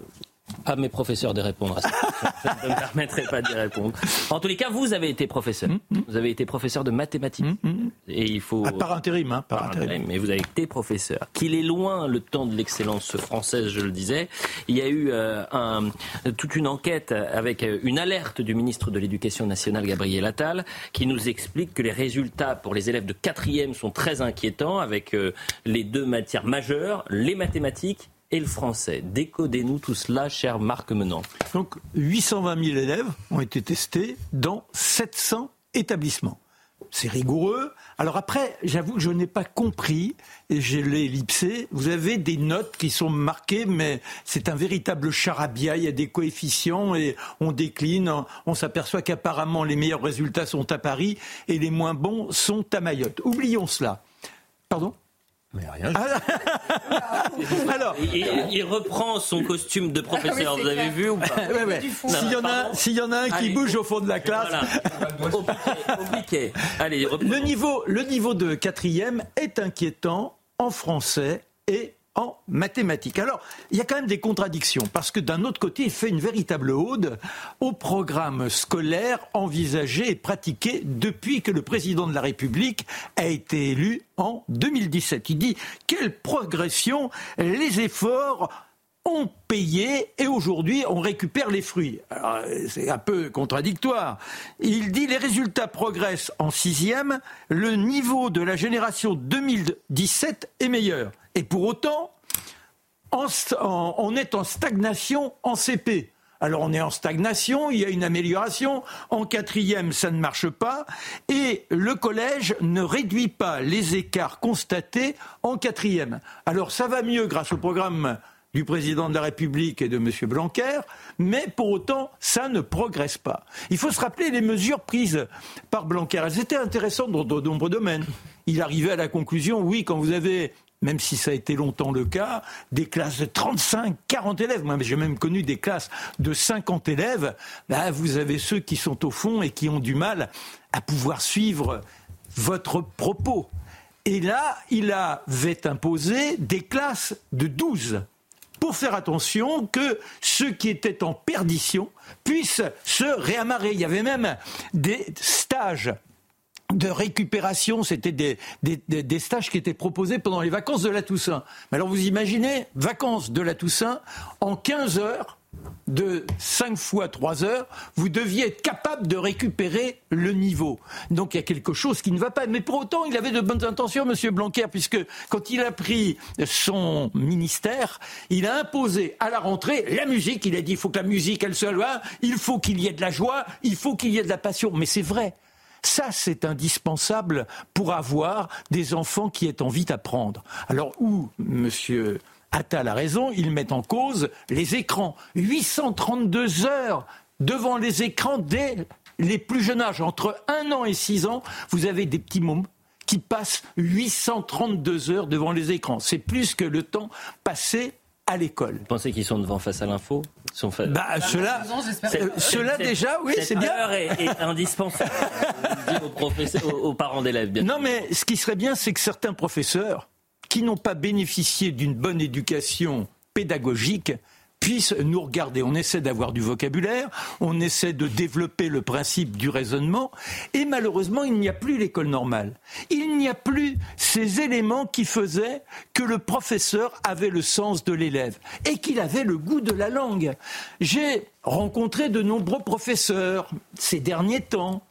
à mes professeurs de répondre à ça. Je ne me permettrai pas d'y répondre. En tous les cas, vous avez été professeur. Mm, mm. Vous avez été professeur de mathématiques. Mm, et il faut. Ah, par intérim, hein, par, intérim. Mais vous avez été professeur. Qu'il est loin le temps de l'excellence française, je le disais. Il y a eu euh, un, toute une enquête avec euh, une alerte du ministre de l'Éducation nationale, Gabriel Attal, qui nous explique que les résultats pour les élèves de quatrième sont très inquiétants avec euh, les deux matières majeures, les mathématiques et le français. Décodez-nous tout cela, cher Marc Menant. Donc 820 000 élèves ont été testés dans 700 établissements. C'est rigoureux. Alors après, j'avoue que je n'ai pas compris, et je l'ai ellipsé, vous avez des notes qui sont marquées, mais c'est un véritable charabia, il y a des coefficients et on décline, on s'aperçoit qu'apparemment les meilleurs résultats sont à Paris et les moins bons sont à Mayotte. Oublions cela. Pardon? Mais rien. Ah. Alors, il, reprend son costume de professeur. Ah vous avez vu ou pas S'il y, en a, s'il y en a un qui bouge au fond de la classe. Allez, le niveau, le niveau de quatrième est inquiétant en français et en mathématiques. Alors, il y a quand même des contradictions, parce que d'un autre côté, il fait une véritable ode au programme scolaire envisagé et pratiqué depuis que le président de la République a été élu en 2017. Il dit quelle progression, les efforts ont payé et aujourd'hui on récupère les fruits. C'est un peu contradictoire. Il dit les résultats progressent en sixième, le niveau de la génération 2017 est meilleur. Et pour autant, on est en stagnation en CP. Alors on est en stagnation, il y a une amélioration. En quatrième, ça ne marche pas. Et le collège ne réduit pas les écarts constatés en quatrième. Alors ça va mieux grâce au programme du président de la République et de M. Blanquer, mais pour autant, ça ne progresse pas. Il faut se rappeler les mesures prises par Blanquer. Elles étaient intéressantes dans de nombreux domaines. Il arrivait à la conclusion, oui, quand vous avez même si ça a été longtemps le cas, des classes de 35, 40 élèves. Moi, j'ai même connu des classes de 50 élèves. Là, vous avez ceux qui sont au fond et qui ont du mal à pouvoir suivre votre propos. Et là, il avait imposé des classes de 12 pour faire attention que ceux qui étaient en perdition puissent se réamarrer. Il y avait même des stages de récupération, c'était des, stages qui étaient proposés pendant les vacances de la Toussaint. Alors vous imaginez, vacances de la Toussaint, en 15 heures, de 5 fois 3 heures, vous deviez être capable de récupérer le niveau. Donc il y a quelque chose qui ne va pas. Mais pour autant, il avait de bonnes intentions, M. Blanquer, puisque quand il a pris son ministère, il a imposé à la rentrée la musique. Il a dit il faut que la musique, elle soit loin, il faut qu'il y ait de la joie, il faut qu'il y ait de la passion. Mais c'est vrai. Ça, c'est indispensable pour avoir des enfants qui aient envie d'apprendre. Alors, où, monsieur Attal a raison, ils mettent en cause les écrans. 832 heures devant les écrans dès les plus jeunes âges. Entre 1 an et 6 ans, vous avez des petits mômes qui passent 832 heures devant les écrans. C'est plus que le temps passé à l'école. Vous pensez qu'ils sont devant face à l'info? Sont bah, Cela, cela déjà, oui, c'est bien. Heure est, est indispensable aux, aux, parents d'élèves. Non, mais ce qui serait bien, c'est que certains professeurs qui n'ont pas bénéficié d'une bonne éducation pédagogique puissent nous regarder. On essaie d'avoir du vocabulaire, on essaie de développer le principe du raisonnement, et malheureusement, il n'y a plus l'école normale. Il n'y a plus ces éléments qui faisaient que le professeur avait le sens de l'élève et qu'il avait le goût de la langue. J'ai rencontré de nombreux professeurs ces derniers temps,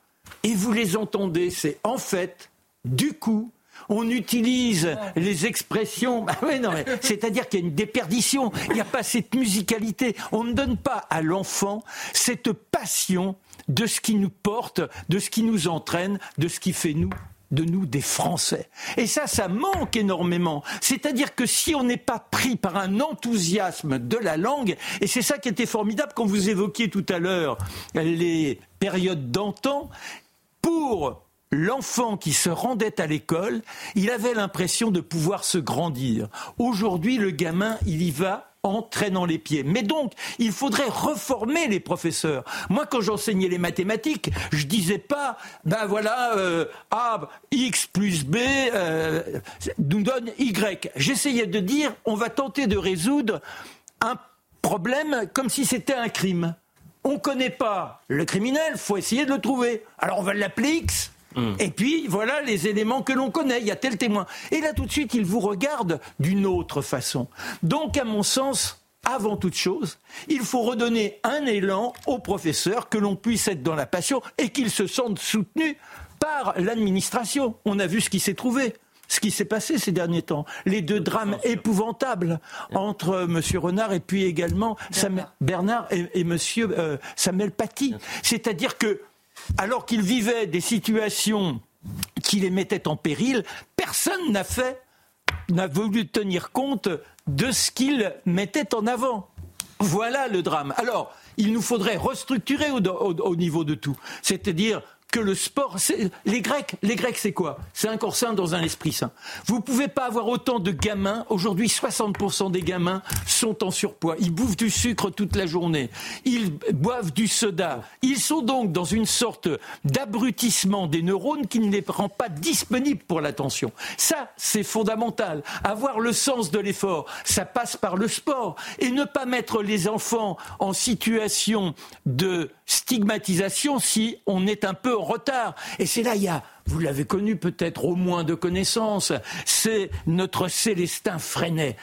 et vous les entendez, c'est en fait, du coup, on utilise les expressions. Bah c'est-à-dire qu'il y a une déperdition. Il n'y a pas cette musicalité. On ne donne pas à l'enfant cette passion de ce qui nous porte, de ce qui nous entraîne, de ce qui fait nous de nous des Français. Et ça, ça manque énormément. C'est-à-dire que si on n'est pas pris par un enthousiasme de la langue, et c'est ça qui était formidable quand vous évoquiez tout à l'heure les périodes d'antan, pour l'enfant qui se rendait à l'école, il avait l'impression de pouvoir se grandir. Aujourd'hui, le gamin, il y va en traînant les pieds. Mais donc, il faudrait reformer les professeurs. Moi, quand j'enseignais les mathématiques, je disais pas, ben voilà, euh, A, X plus B euh, nous donne Y. J'essayais de dire, on va tenter de résoudre un problème comme si c'était un crime. On ne connaît pas le criminel, faut essayer de le trouver. Alors on va l'appeler X. Mm. Et puis, voilà les éléments que l'on connaît. Il y a tel témoin. Et là, tout de suite, il vous regarde d'une autre façon. Donc, à mon sens, avant toute chose, il faut redonner un élan aux professeurs, que l'on puisse être dans la passion et qu'ils se sentent soutenus par l'administration. On a vu ce qui s'est trouvé ce qui s'est passé ces derniers temps. Les deux drames épouvantables entre M. Renard et puis également Bernard, et, M. Euh, Samuel Paty. C'est-à-dire que alors qu'ils vivaient des situations qui les mettaient en péril, personne n'a fait, n'a voulu tenir compte de ce qu'ils mettaient en avant. Voilà le drame. Alors, il nous faudrait restructurer au niveau de tout. C'est-à-dire que le sport, les Grecs, les Grecs, c'est quoi? C'est un corps sain dans un esprit sain. Vous pouvez pas avoir autant de gamins. Aujourd'hui, 60% des gamins sont en surpoids. Ils bouffent du sucre toute la journée. Ils boivent du soda. Ils sont donc dans une sorte d'abrutissement des neurones qui ne les rend pas disponibles pour l'attention. Ça, c'est fondamental. Avoir le sens de l'effort, ça passe par le sport. Et ne pas mettre les enfants en situation de stigmatisation si on est un peu retard. Et c'est là, il y a, vous l'avez connu peut-être au moins de connaissances, c'est notre Célestin Freinet.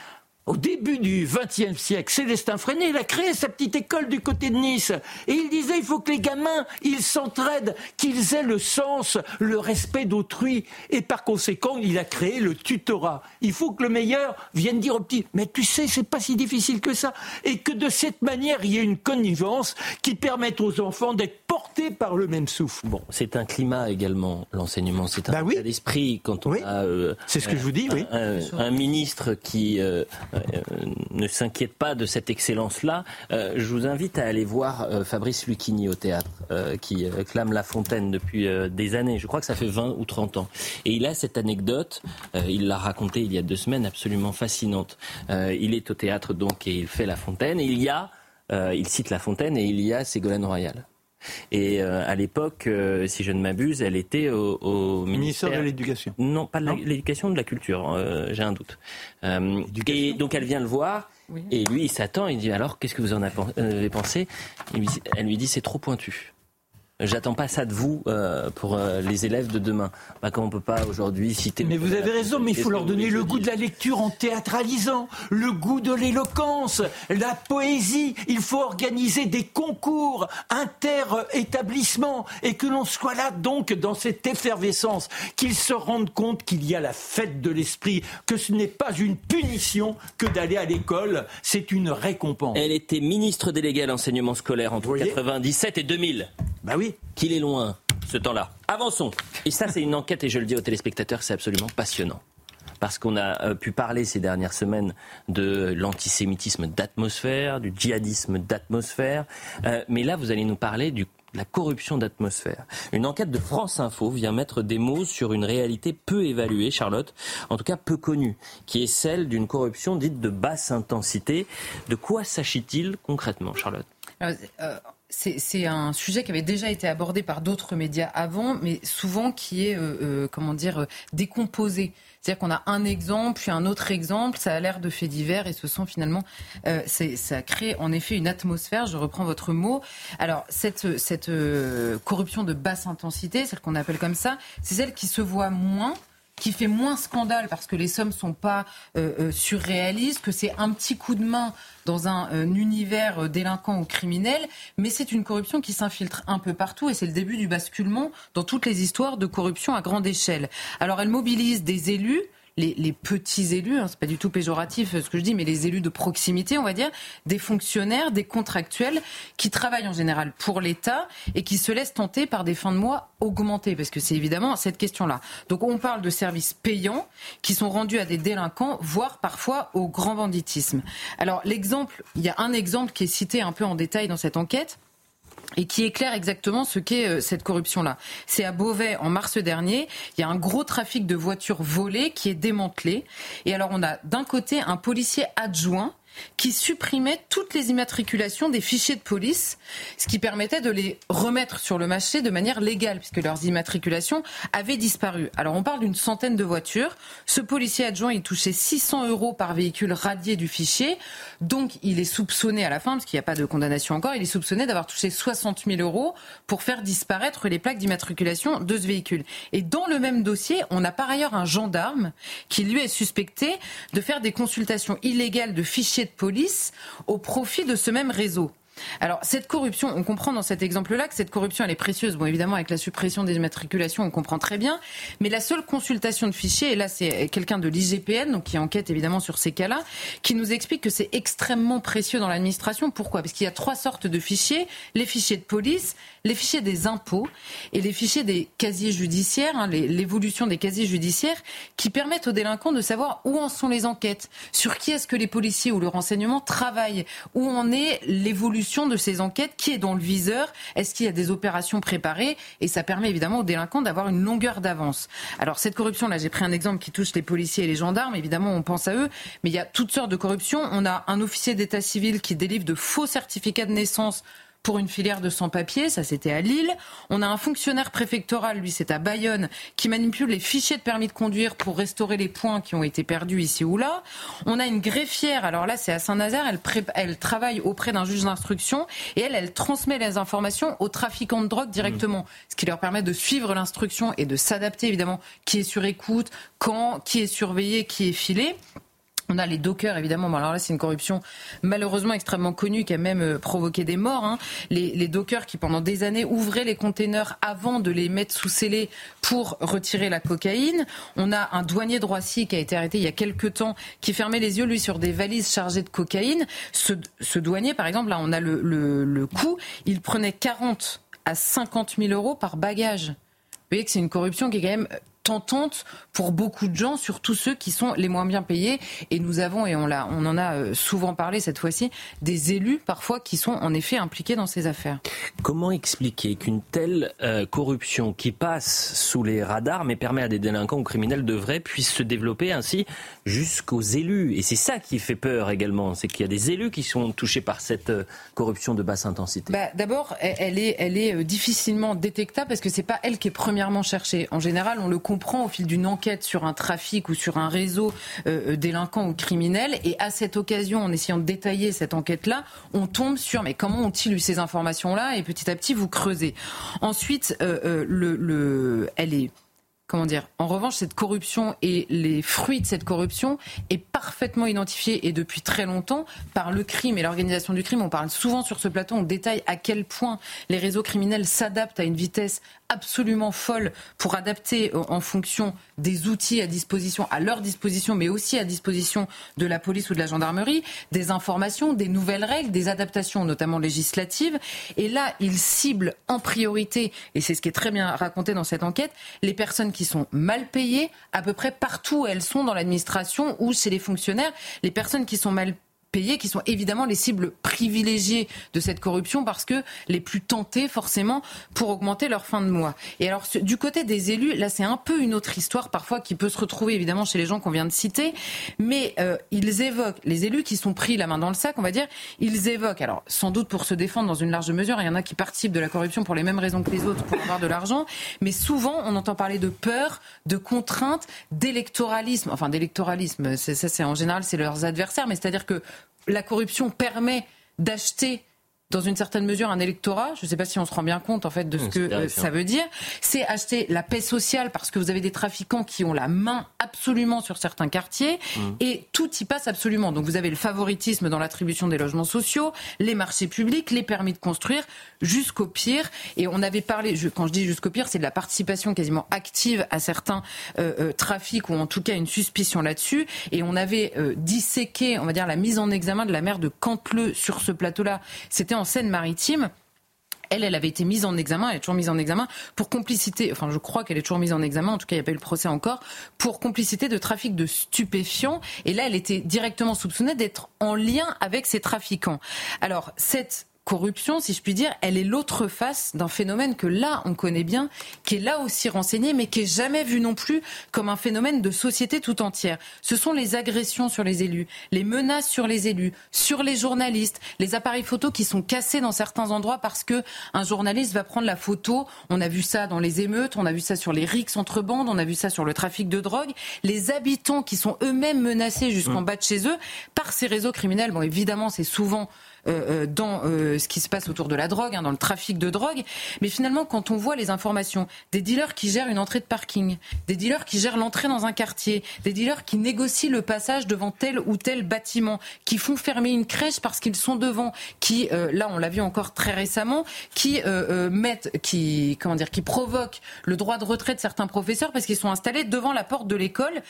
Au début du XXe siècle, Célestin Freinet, il a créé sa petite école du côté de Nice. Et il disait, il faut que les gamins, ils s'entraident, qu'ils aient le sens, le respect d'autrui. Et par conséquent, il a créé le tutorat. Il faut que le meilleur vienne dire au petit, mais tu sais, c'est pas si difficile que ça. Et que de cette manière, il y ait une connivence qui permette aux enfants d'être portés par le même souffle. Bon, c'est un climat également, l'enseignement. C'est un bah oui. d'esprit quand on a. Euh, c'est ce que je vous dis, oui. Un, ministre qui. Euh, ne s'inquiète pas de cette excellence-là. Euh, je vous invite à aller voir euh, Fabrice Lucchini au théâtre, qui clame La Fontaine depuis des années. Je crois que ça fait 20 ou 30 ans. Et il a cette anecdote, il l'a racontée il y a deux semaines, absolument fascinante. il est au théâtre donc et il fait La Fontaine. Il y a, il cite La Fontaine et il y a Ségolène Royal. Et à l'époque, si je ne m'abuse, elle était au, ministère, de l'Éducation. Non, pas de l'éducation, de la culture. J'ai un doute. Euh, et donc elle vient le voir. Et lui, il s'attend, il dit alors, qu'est-ce que vous en avez pensé? Elle lui dit, c'est trop pointu. J'attends pas ça de vous euh, pour euh, les élèves de demain. Bah, comme on peut pas aujourd'hui citer. Mais vous avez raison, mais il faut leur donner le goût de la lecture en théâtralisant, le goût de l'éloquence, la poésie. Il faut organiser des concours inter-établissements et que l'on soit là donc dans cette effervescence, qu'ils se rendent compte qu'il y a la fête de l'esprit, que ce n'est pas une punition que d'aller à l'école, c'est une récompense. Elle était ministre déléguée à l'enseignement scolaire entre 1997 et 2000. Bah oui. Qu'il est loin, ce temps-là. Avançons. Et ça, c'est une enquête, et je le dis aux téléspectateurs, c'est absolument passionnant parce qu'on a euh, pu parler ces dernières semaines de l'antisémitisme d'atmosphère, du djihadisme d'atmosphère. Euh, mais là, vous allez nous parler de la corruption d'atmosphère. Une enquête de France Info vient mettre des mots sur une réalité peu évaluée, Charlotte, en tout cas peu connue, qui est celle d'une corruption dite de basse intensité. De quoi s'agit-il concrètement, Charlotte? Euh, c'est un sujet qui avait déjà été abordé par d'autres médias avant, mais souvent qui est, euh, euh, comment dire, décomposé. C'est-à-dire qu'on a un exemple, puis un autre exemple, ça a l'air de faits divers et ce sont finalement, euh, ça crée en effet une atmosphère, je reprends votre mot. Alors cette, cette euh, corruption de basse intensité, celle qu'on appelle comme ça, c'est celle qui se voit moins qui fait moins scandale parce que les sommes sont pas euh, euh, surréalistes, que c'est un petit coup de main dans un, euh, univers délinquant ou criminel, mais c'est une corruption qui s'infiltre un peu partout et c'est le début du basculement dans toutes les histoires de corruption à grande échelle. Alors elle mobilise des élus les, petits élus, hein, c'est pas du tout péjoratif ce que je dis, mais les élus de proximité, on va dire, des fonctionnaires, des contractuels qui travaillent en général pour l'État et qui se laissent tenter par des fins de mois augmentées, parce que c'est évidemment cette question-là. Donc on parle de services payants qui sont rendus à des délinquants, voire parfois au grand banditisme. Alors l'exemple, il y a un exemple qui est cité un peu en détail dans cette enquête et qui éclaire exactement ce qu'est euh, cette corruption-là. C'est à Beauvais en mars dernier, il y a un gros trafic de voitures volées qui est démantelé. Et alors on a d'un côté un policier adjoint qui supprimait toutes les immatriculations des fichiers de police, ce qui permettait de les remettre sur le marché de manière légale, puisque leurs immatriculations avaient disparu. Alors on parle d'une centaine de voitures. Ce policier adjoint, il touchait 600 euros par véhicule radié du fichier. Donc il est soupçonné à la fin, parce qu'il n'y a pas de condamnation encore, il est soupçonné d'avoir touché 60 000 euros pour faire disparaître les plaques d'immatriculation de ce véhicule. Et dans le même dossier, on a par ailleurs un gendarme qui lui est suspecté de faire des consultations illégales de fichiers de police au profit de ce même réseau. Alors, cette corruption, on comprend dans cet exemple-là que cette corruption, elle est précieuse. Bon, évidemment, avec la suppression des immatriculations, on comprend très bien. Mais la seule consultation de fichiers, et là, c'est quelqu'un de l'IGPN, donc qui enquête évidemment sur ces cas-là, qui nous explique que c'est extrêmement précieux dans l'administration. Pourquoi? Parce qu'il y a trois sortes de fichiers. Les fichiers de police, les fichiers des impôts et les fichiers des casiers judiciaires, hein, l'évolution des casiers judiciaires, qui permettent aux délinquants de savoir où en sont les enquêtes, sur qui est-ce que les policiers ou le renseignement travaillent, où en est l'évolution de ces enquêtes, qui est dans le viseur, est-ce qu'il y a des opérations préparées, et ça permet évidemment aux délinquants d'avoir une longueur d'avance. Alors cette corruption, là j'ai pris un exemple qui touche les policiers et les gendarmes, évidemment on pense à eux, mais il y a toutes sortes de corruptions. On a un officier d'état civil qui délivre de faux certificats de naissance pour une filière de sans-papiers, ça c'était à Lille. On a un fonctionnaire préfectoral, lui c'est à Bayonne, qui manipule les fichiers de permis de conduire pour restaurer les points qui ont été perdus ici ou là. On a une greffière, alors là c'est à Saint-Nazaire, elle, elle, travaille auprès d'un juge d'instruction et elle, elle transmet les informations aux trafiquants de drogue directement, mmh. ce qui leur permet de suivre l'instruction et de s'adapter évidemment qui est sur écoute, quand, qui est surveillé, qui est filé. On a les dockers, évidemment. alors là, c'est une corruption malheureusement extrêmement connue qui a même euh, provoqué des morts. Hein. Les, dockers qui, pendant des années, ouvraient les containers avant de les mettre sous scellés pour retirer la cocaïne. On a un douanier de Roissy qui a été arrêté il y a quelques temps, qui fermait les yeux, lui, sur des valises chargées de cocaïne. Ce, douanier, par exemple, là, on a le, le, le coût. Il prenait 40 à 50 000 euros par bagage. Vous voyez que c'est une corruption qui est quand même tentante pour beaucoup de gens, surtout ceux qui sont les moins bien payés. Et nous avons, et on, l'a, on en a euh, souvent parlé cette fois-ci, des élus parfois qui sont en effet impliqués dans ces affaires. Comment expliquer qu'une telle euh, corruption qui passe sous les radars mais permet à des délinquants ou criminels de vrai puisse se développer ainsi jusqu'aux élus? Et c'est ça qui fait peur également, c'est qu'il y a des élus qui sont touchés par cette euh, corruption de basse intensité. Bah, d'abord, elle est, elle est difficilement détectable parce que c'est pas elle qui est premièrement cherchée. En général, on le comprend au fil d'une enquête sur un trafic ou sur un réseau euh, euh, délinquant ou criminel. Et à cette occasion, en essayant de détailler cette enquête-là, on tombe sur mais comment ont-ils eu ces informations-là? Et petit à petit, vous creusez. Ensuite, euh, le, le, elle est comment dire? En revanche, cette corruption et les fruits de cette corruption est parfaitement identifié et depuis très longtemps par le crime et l'organisation du crime. On parle souvent sur ce plateau, on détaille à quel point les réseaux criminels s'adaptent à une vitesse absolument folle pour adapter euh, en fonction des outils à disposition, à leur disposition, mais aussi à disposition de la police ou de la gendarmerie, des informations, des nouvelles règles, des adaptations, notamment législatives. Et là, ils ciblent en priorité, et c'est ce qui est très bien raconté dans cette enquête, les personnes qui sont mal payées à peu près partout où elles sont dans l'administration ou chez les fonctionnaires, les personnes qui sont mal payés, qui sont évidemment les cibles privilégiées de cette corruption parce que les plus tentés forcément pour augmenter leur fin de mois. Et alors du côté des élus, là c'est un peu une autre histoire parfois qui peut se retrouver évidemment chez les gens qu'on vient de citer, mais euh, ils évoquent, les élus qui sont pris la main dans le sac, on va dire, ils évoquent, alors sans doute pour se défendre dans une large mesure, il y en a qui participent de la corruption pour les mêmes raisons que les autres, pour avoir de l'argent, mais souvent on entend parler de peur, de contrainte, d'électoralisme, enfin d'électoralisme, ça c'est en général c'est leurs adversaires, mais c'est-à-dire que la corruption permet d'acheter dans une certaine mesure un électorat. Je ne sais pas si on se rend bien compte en fait de ce mmh, que euh, ça veut dire. C'est acheter la paix sociale parce que vous avez des trafiquants qui ont la main absolument sur certains quartiers mmh. et tout y passe absolument. Donc vous avez le favoritisme dans l'attribution des logements sociaux, les marchés publics, les permis de construire, jusqu'au pire. Et on avait parlé, quand je dis jusqu'au pire, c'est de la participation quasiment active à certains euh, euh, trafics ou en tout cas une suspicion là-dessus. Et on avait disséqué, on va dire, la mise en examen de la maire de Cantleux sur ce plateau-là. C'était en Seine-Maritime. Elle, elle avait été mise en examen, elle est toujours mise en examen pour complicité, enfin je crois qu'elle est toujours mise en examen, en tout cas il n'y a pas eu le procès encore, pour complicité de trafic de stupéfiants. Et là, elle était directement soupçonnée d'être en lien avec ces trafiquants. Alors, cette corruption, si je puis dire, elle est l'autre face d'un phénomène que là, on connaît bien, qui est là aussi renseigné, mais qui est jamais vu non plus comme un phénomène de société tout entière. Ce sont les agressions sur les élus, les menaces sur les élus, sur les journalistes, les appareils photos qui sont cassés dans certains endroits parce que un journaliste va prendre la photo. On a vu ça dans les émeutes, on a vu ça sur les rixes entre bandes, on a vu ça sur le trafic de drogue. Les habitants qui sont eux-mêmes menacés jusqu'en mmh. bas de chez eux par ces réseaux criminels. Bon, évidemment, c'est souvent euh, euh, dans euh, ce qui se passe autour de la drogue, hein, dans le trafic de drogue. Mais finalement, quand on voit les informations des dealers qui gèrent une entrée de parking, des dealers qui gèrent l'entrée dans un quartier, des dealers qui négocient le passage devant tel ou tel bâtiment, qui font fermer une crèche parce qu'ils sont devant, qui, là, on l'a vu encore très récemment, qui mettent, qui, comment dire, qui provoquent le droit de retrait de certains professeurs parce qu'ils sont installés devant la porte de l'école.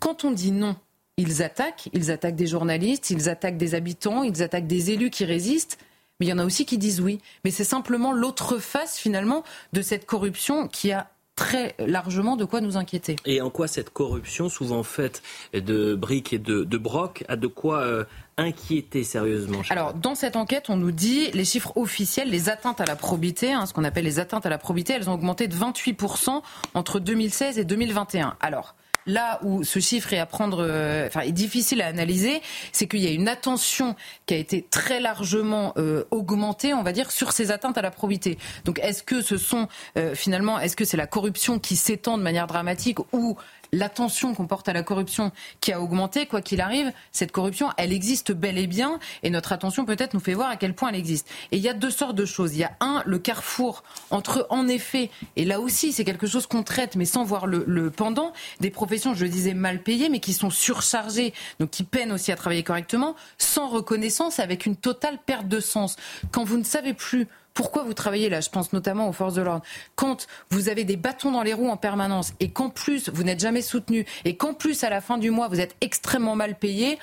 Quand on dit non ils attaquent, ils attaquent des journalistes, ils attaquent des habitants, ils attaquent des élus qui résistent. Mais il y en a aussi qui disent oui. Mais c'est simplement l'autre face finalement de cette corruption qui a très largement de quoi nous inquiéter. Et en quoi cette corruption, souvent faite de briques et de, de brocs, a de quoi euh, inquiéter sérieusement Alors, dans cette enquête, on nous dit les chiffres officiels, les atteintes à la probité, hein, ce qu'on appelle les atteintes à la probité, elles ont augmenté de 28% entre 2016 et 2021. Alors, là où ce chiffre est à prendre, euh, enfin, est difficile à analyser, c'est qu'il y a une attention qui a été très largement euh, augmentée, on va dire, sur ces atteintes à la probité. Donc, est-ce que ce sont euh, finalement, est-ce que c'est la corruption qui s'étend de manière dramatique ou l'attention qu'on porte à la corruption qui a augmenté, quoi qu'il arrive, cette corruption, elle existe bel et bien, et notre attention peut-être nous fait voir à quel point elle existe. Et il y a deux sortes de choses. Il y a un, le carrefour entre, en effet, et là aussi c'est quelque chose qu'on traite, mais sans voir le, le, pendant, des professions, je le disais, mal payées, mais qui sont surchargées, donc qui peinent aussi à travailler correctement, sans reconnaissance, avec une totale perte de sens. Quand vous ne savez plus pourquoi vous travaillez là? Je pense notamment aux forces de l'ordre. Quand vous avez des bâtons dans les roues en permanence et qu'en plus vous n'êtes jamais soutenu et qu'en plus à la fin du mois vous êtes extrêmement mal payé,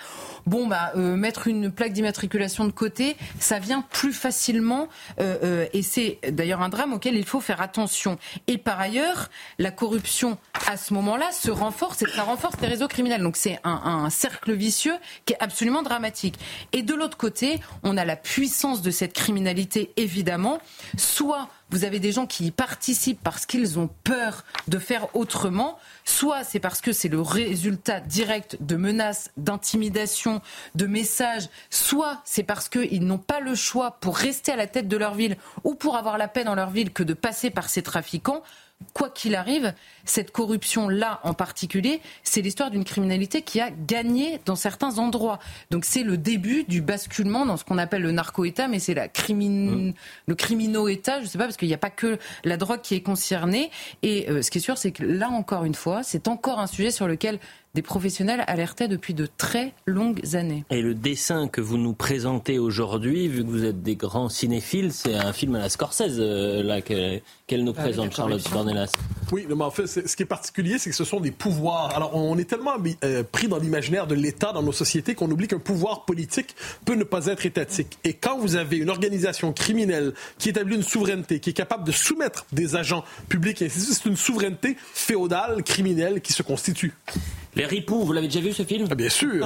bon bah euh, mettre une plaque d'immatriculation de côté, ça vient plus facilement euh, euh, et c'est d'ailleurs un drame auquel il faut faire attention. Et par ailleurs, la corruption à ce moment-là se renforce et ça renforce les réseaux criminels. Donc c'est un, un cercle vicieux qui est absolument dramatique. Et de l'autre côté, on a la puissance de cette criminalité évidemment soit vous avez des gens qui y participent parce qu'ils ont peur de faire autrement, soit c'est parce que c'est le résultat direct de menaces, d'intimidation, de messages, soit c'est parce qu'ils n'ont pas le choix pour rester à la tête de leur ville ou pour avoir la paix dans leur ville que de passer par ces trafiquants quoi qu'il arrive, cette corruption-là en particulier, c'est l'histoire d'une criminalité qui a gagné dans certains endroits. Donc c'est le début du basculement dans ce qu'on appelle le narco-État, mais c'est la mmh. le criminaux-État, je ne sais pas, parce qu'il n'y a pas que la drogue qui est concernée. Et euh, ce qui est sûr, c'est que là encore une fois, c'est encore un sujet sur lequel des professionnels alertaient depuis de très longues années. Et le dessin que vous nous présentez aujourd'hui, vu que vous êtes des grands cinéphiles, c'est un film à la Scorsese euh, là qu'elle nous ah, présente, Charlotte Dornelas. Oui, mais en fait, ce qui est particulier, c'est que ce sont des pouvoirs. Alors, on est tellement euh, pris dans l'imaginaire de l'État dans nos sociétés qu'on oublie qu'un pouvoir politique peut ne pas être étatique. Et quand vous avez une organisation criminelle qui établit une souveraineté, qui est capable de soumettre des agents publics, c'est une souveraineté féodale, criminelle qui se constitue. Les Ripoux, vous l'avez déjà vu ce film ah, Bien sûr.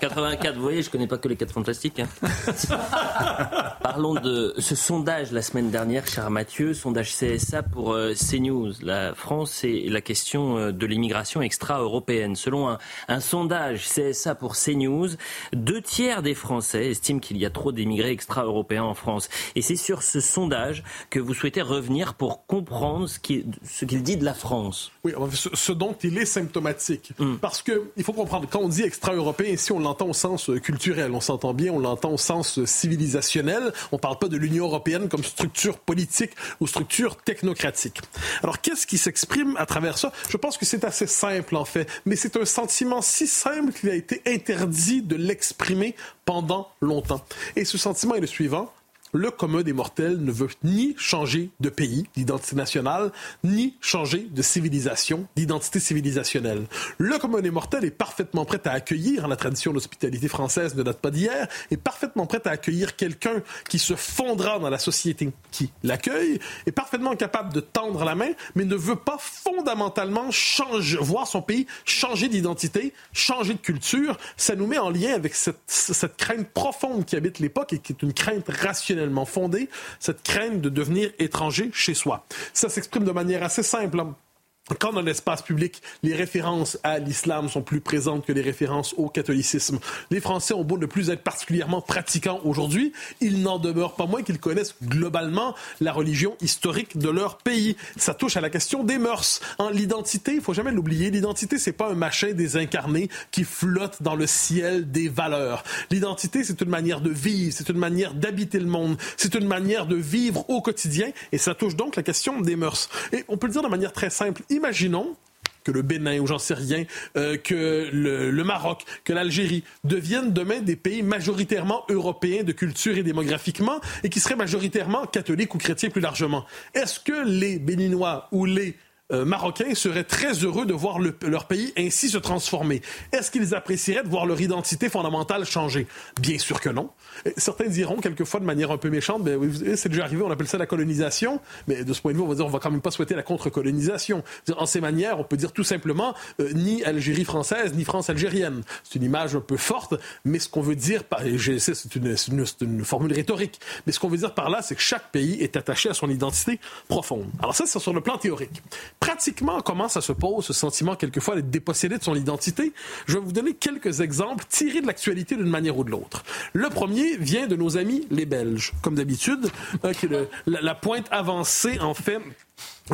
84, vous voyez, je connais pas que les 4 fantastiques. Hein. Parlons de ce sondage la semaine dernière, cher Mathieu, sondage CSA pour euh, CNews. La France et la question euh, de l'immigration extra-européenne. Selon un, un, sondage CSA pour CNews, deux tiers des Français estiment qu'il y a trop d'immigrés extra-européens en France. Et c'est sur ce sondage que vous souhaitez revenir pour comprendre ce qu'il dit de la France. Oui, ce, dont il est symptomatique. Mm. Parce qu'il faut comprendre, quand on dit extra-européen, ici on l'entend au sens euh, culturel, on s'entend bien, on l'entend au sens euh, civilisationnel, on ne parle pas de l'Union européenne comme structure politique ou structure technocratique. Alors qu'est-ce qui s'exprime à travers ça? Je pense que c'est assez simple en fait, mais c'est un sentiment si simple qu'il a été interdit de l'exprimer pendant longtemps. Et ce sentiment est le suivant le commun des mortels ne veut ni changer de pays, d'identité nationale, ni changer de civilisation, d'identité civilisationnelle. Le commun des mortels est parfaitement prêt à accueillir, la tradition d'hospitalité française ne date pas d'hier, est parfaitement prêt à accueillir quelqu'un qui se fondera dans la société qui l'accueille, est parfaitement capable de tendre la main, mais ne veut pas fondamentalement changer, voir son pays changer d'identité, changer de culture. Ça nous met en lien avec cette crainte profonde qui habite l'époque et qui est une crainte rationnelle fondée, cette crainte de devenir étranger chez soi. Ça s'exprime de manière assez simple. Hein. Quand dans l'espace public, les références à l'islam sont plus présentes que les références au catholicisme, les Français ont beau ne plus être particulièrement pratiquants aujourd'hui, il n'en demeure pas moins qu'ils connaissent globalement la religion historique de leur pays. Ça touche à la question des mœurs. En l'identité, il faut jamais l'oublier, l'identité c'est pas un machin désincarné qui flotte dans le ciel des valeurs. L'identité c'est une manière de vivre, c'est une manière d'habiter le monde, c'est une manière de vivre au quotidien et ça touche donc la question des mœurs. Et on peut le dire de manière très simple imaginons que le Bénin ou j'en sais rien, euh, que le, Maroc, que l'Algérie deviennent demain des pays majoritairement européens de culture et démographiquement et qui seraient majoritairement catholiques ou chrétiens plus largement. Est-ce que les Béninois ou les euh, Marocains seraient très heureux de voir leur pays ainsi se transformer. Est-ce qu'ils apprécieraient de voir leur identité fondamentale changer? Bien sûr que non. Certains diront quelquefois de manière un peu méchante, ben c'est déjà arrivé, on appelle ça la colonisation, mais de ce point de vue, on va dire, on va quand même pas souhaiter la contre-colonisation. En ces manières, on peut dire tout simplement euh, ni Algérie française, ni France algérienne. C'est une image un peu forte, mais ce qu'on veut dire, c'est une, une, une, formule rhétorique, mais ce qu'on veut dire par là, c'est que chaque pays est attaché à son identité profonde. Alors ça, c'est sur le plan théorique. Pratiquement, comment ça se pose, ce sentiment quelquefois d'être dépossédé de son identité Je vais vous donner quelques exemples tirés de l'actualité d'une manière ou de l'autre. Le premier, vient de nos amis les Belges, comme d'habitude, hein, qui est la, pointe avancée, en fait,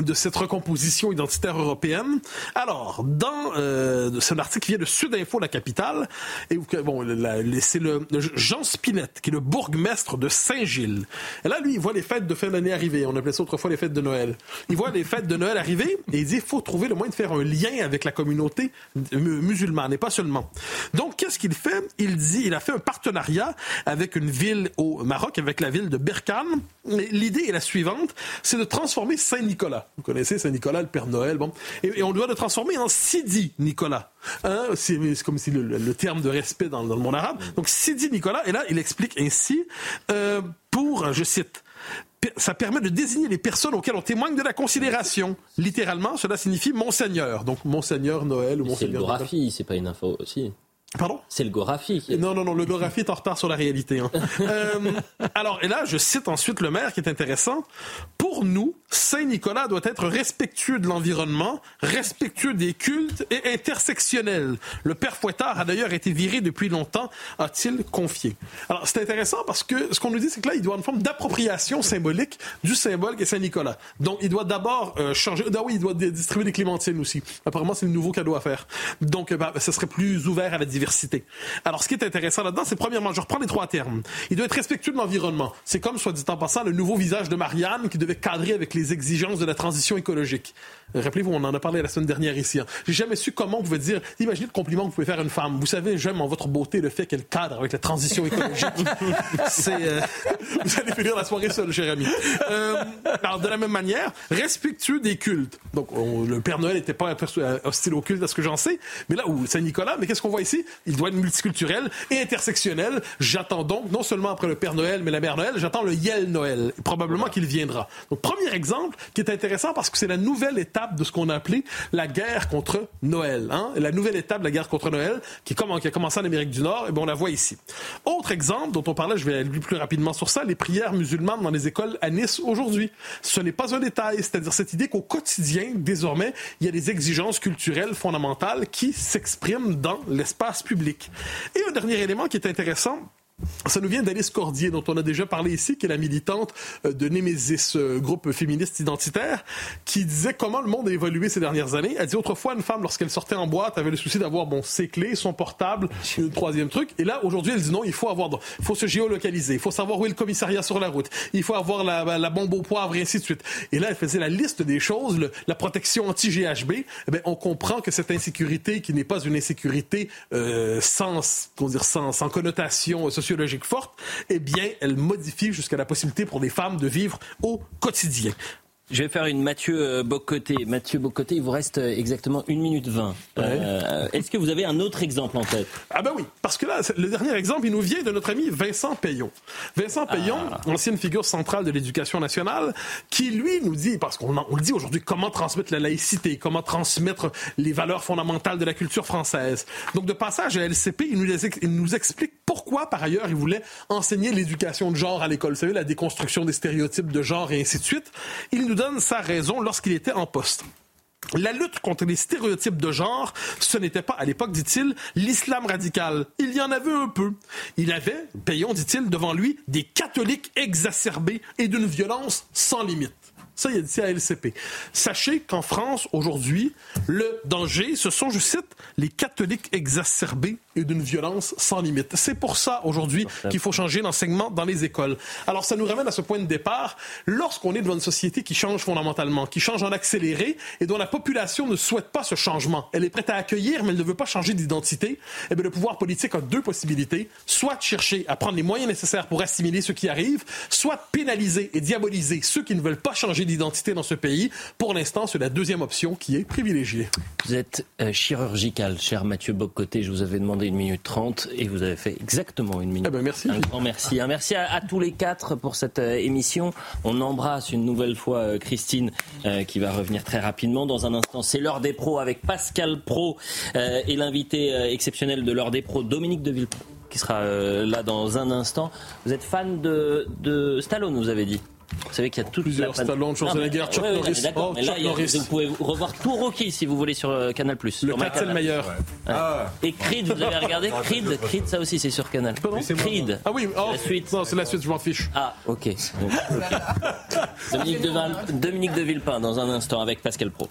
de cette recomposition identitaire européenne. Alors, dans euh, c'est un article qui vient de Sud-Info, la capitale, et bon, c'est le, Jean Spinette, qui est le bourgmestre de Saint-Gilles. Et là, lui, il voit les fêtes de fin d'année arriver. On appelait ça autrefois les fêtes de Noël. Il voit les fêtes de Noël arriver et il dit il faut trouver le moyen de faire un lien avec la communauté musulmane et pas seulement. Donc, qu'est-ce qu'il fait? Il dit, il a fait un partenariat avec une ville au Maroc, avec la ville de Berkane. L'idée est la suivante, c'est de transformer Saint-Nicolas vous connaissez Saint-Nicolas, le Père Noël. Bon. Et, on doit le transformer en Sidi Nicolas. Hein? C'est comme si le, terme de respect dans, le monde arabe. Donc Sidi Nicolas, et là, il explique ainsi, euh, pour, je cite, ça permet de désigner les personnes auxquelles on témoigne de la considération. Littéralement, cela signifie Monseigneur. Donc Monseigneur Noël ou Monseigneur. C'est c'est pas une info aussi. Pardon C'est le Gorafi. Non, non, non, le Gorafi est en retard sur la réalité. Hein. euh, alors, et là, je cite ensuite le maire qui est intéressant. Pour nous, Saint-Nicolas doit être respectueux de l'environnement, respectueux des cultes et intersectionnel. Le père Fouettard a d'ailleurs été viré depuis longtemps, a-t-il confié. Alors, c'est intéressant parce que ce qu'on nous dit, c'est que là, il doit une forme d'appropriation symbolique du symbole qu'est Saint-Nicolas. Donc, il doit d'abord euh, changer... Ah oui, il doit distribuer des clémentines aussi. Apparemment, c'est le nouveau cadeau à faire. Donc, bah, ça serait plus ouvert à la diversité alors, ce qui est intéressant là-dedans, c'est premièrement, je reprends les trois termes. Il doit être respectueux de l'environnement. C'est comme, soit dit en passant, le nouveau visage de Marianne qui devait cadrer avec les exigences de la transition écologique. Rappelez-vous, on en a parlé la semaine dernière ici. Hein. J'ai jamais su comment vous pouvez dire, imaginez le compliment que vous pouvez faire à une femme. Vous savez, j'aime en votre beauté le fait qu'elle cadre avec la transition écologique. c'est, euh, vous allez finir la soirée seul, cher ami. Euh, alors, de la même manière, respectueux des cultes. Donc, le Père Noël n'était pas hostile au culte, à ce que j'en sais. Mais là où Saint-Nicolas, mais qu'est-ce qu'on voit ici? Il doit être multiculturel et intersectionnel. J'attends donc, non seulement après le Père Noël, mais la Mère Noël, j'attends le Yel Noël. Probablement qu'il viendra. Donc, premier exemple qui est intéressant parce que c'est la nouvelle étape de ce qu'on a appelé la guerre contre Noël. Hein? La nouvelle étape de la guerre contre Noël qui, qui a commencé en Amérique du Nord, et bien on la voit ici. Autre exemple dont on parlait, je vais aller plus rapidement sur ça, les prières musulmanes dans les écoles à Nice aujourd'hui. Ce n'est pas un détail, c'est-à-dire cette idée qu'au quotidien, désormais, il y a des exigences culturelles fondamentales qui s'expriment dans l'espace Et un dernier élément qui est intéressant, ça nous vient d'Alice Cordier, dont on a déjà parlé ici, qui est la militante euh, de Némésis, euh, groupe féministe identitaire, qui disait comment le monde a évolué ces dernières années. Elle dit autrefois, une femme, lorsqu'elle sortait en boîte, avait le souci d'avoir bon, ses clés, son portable, le troisième truc. Et là, aujourd'hui, elle dit non, il faut avoir, faut se géolocaliser, il faut savoir où est le commissariat sur la route, il faut avoir la, bombe au poivre, et ainsi de suite. Et là, elle faisait la liste des choses, la protection anti-GHB. Eh on comprend que cette insécurité, qui n'est pas une insécurité euh, sans, dire, sans, sans connotation sociologique forte, eh bien, elle modifie jusqu'à la possibilité pour les femmes de vivre au quotidien. Je vais faire une Mathieu euh, Bocoté. Mathieu Bocoté, il vous reste euh, exactement 1 minute 20. Euh, Est-ce que vous avez un autre exemple en tête? Ah ben oui, parce que là, le dernier exemple, il nous vient de notre ami Vincent Payon. Vincent Payon, ah. ancienne figure centrale de l'éducation nationale, qui lui nous dit, parce qu'on le dit aujourd'hui, comment transmettre la laïcité, comment transmettre les valeurs fondamentales de la culture française. Donc de passage à LCP, il nous, il nous explique pourquoi, par ailleurs, il voulait enseigner l'éducation de genre à l'école. Vous savez, la déconstruction des stéréotypes de genre et ainsi de suite. Il nous donne sa raison lorsqu'il était en poste. La lutte contre les stéréotypes de genre, ce n'était pas, à l'époque, dit-il, l'islam radical. Il y en avait un peu. Il avait, payons, dit-il, devant lui, des catholiques exacerbés et d'une violence sans limite. Ça, il a dit à LCP. Sachez qu'en France, aujourd'hui, le danger, ce sont, je cite, les catholiques exacerbés et d'une violence sans limite. C'est pour ça, aujourd'hui, qu'il faut changer l'enseignement dans les écoles. Alors, ça nous ramène à ce point de départ. Lorsqu'on est devant une société qui change fondamentalement, qui change en accéléré et dont la population ne souhaite pas ce changement, elle est prête à accueillir, mais elle ne veut pas changer d'identité, eh bien, le pouvoir politique a deux possibilités. Soit de chercher à prendre les moyens nécessaires pour assimiler ce qui arrive, soit de pénaliser et diaboliser ceux qui ne veulent pas changer d'identité dans ce pays. Pour l'instant, c'est la deuxième option qui est privilégiée. Vous êtes euh, chirurgical, cher Mathieu Bocoté. Je vous avais demandé une minute trente et vous avez fait exactement une minute. Eh ben merci. Un grand merci. Un merci à, tous les quatre pour cette euh, émission. On embrasse une nouvelle fois euh, Christine qui va revenir très rapidement. Dans un instant, c'est l'heure des pros avec Pascal Pro et l'invité exceptionnel de l'heure des pros, Dominique Deville qui sera là dans un instant. Vous êtes fan de, de Stallone, vous avez dit vous savez qu'il y a toute plusieurs Stallone, Schwarzenegger, Chuck Norris. Oh, mais là, vous pouvez revoir tout Rocky si vous voulez sur euh, Canal+. Le 4 c'est le meilleur. Ah. Et Creed, vous avez regardé Creed, Creed, ça aussi c'est sur Canal. Creed. Ah oui, oh, la suite. Non, c'est la suite, je m'en fiche. Ah, ok. Dominique, de Dominique de Villepin dans un instant avec Pascal Pro.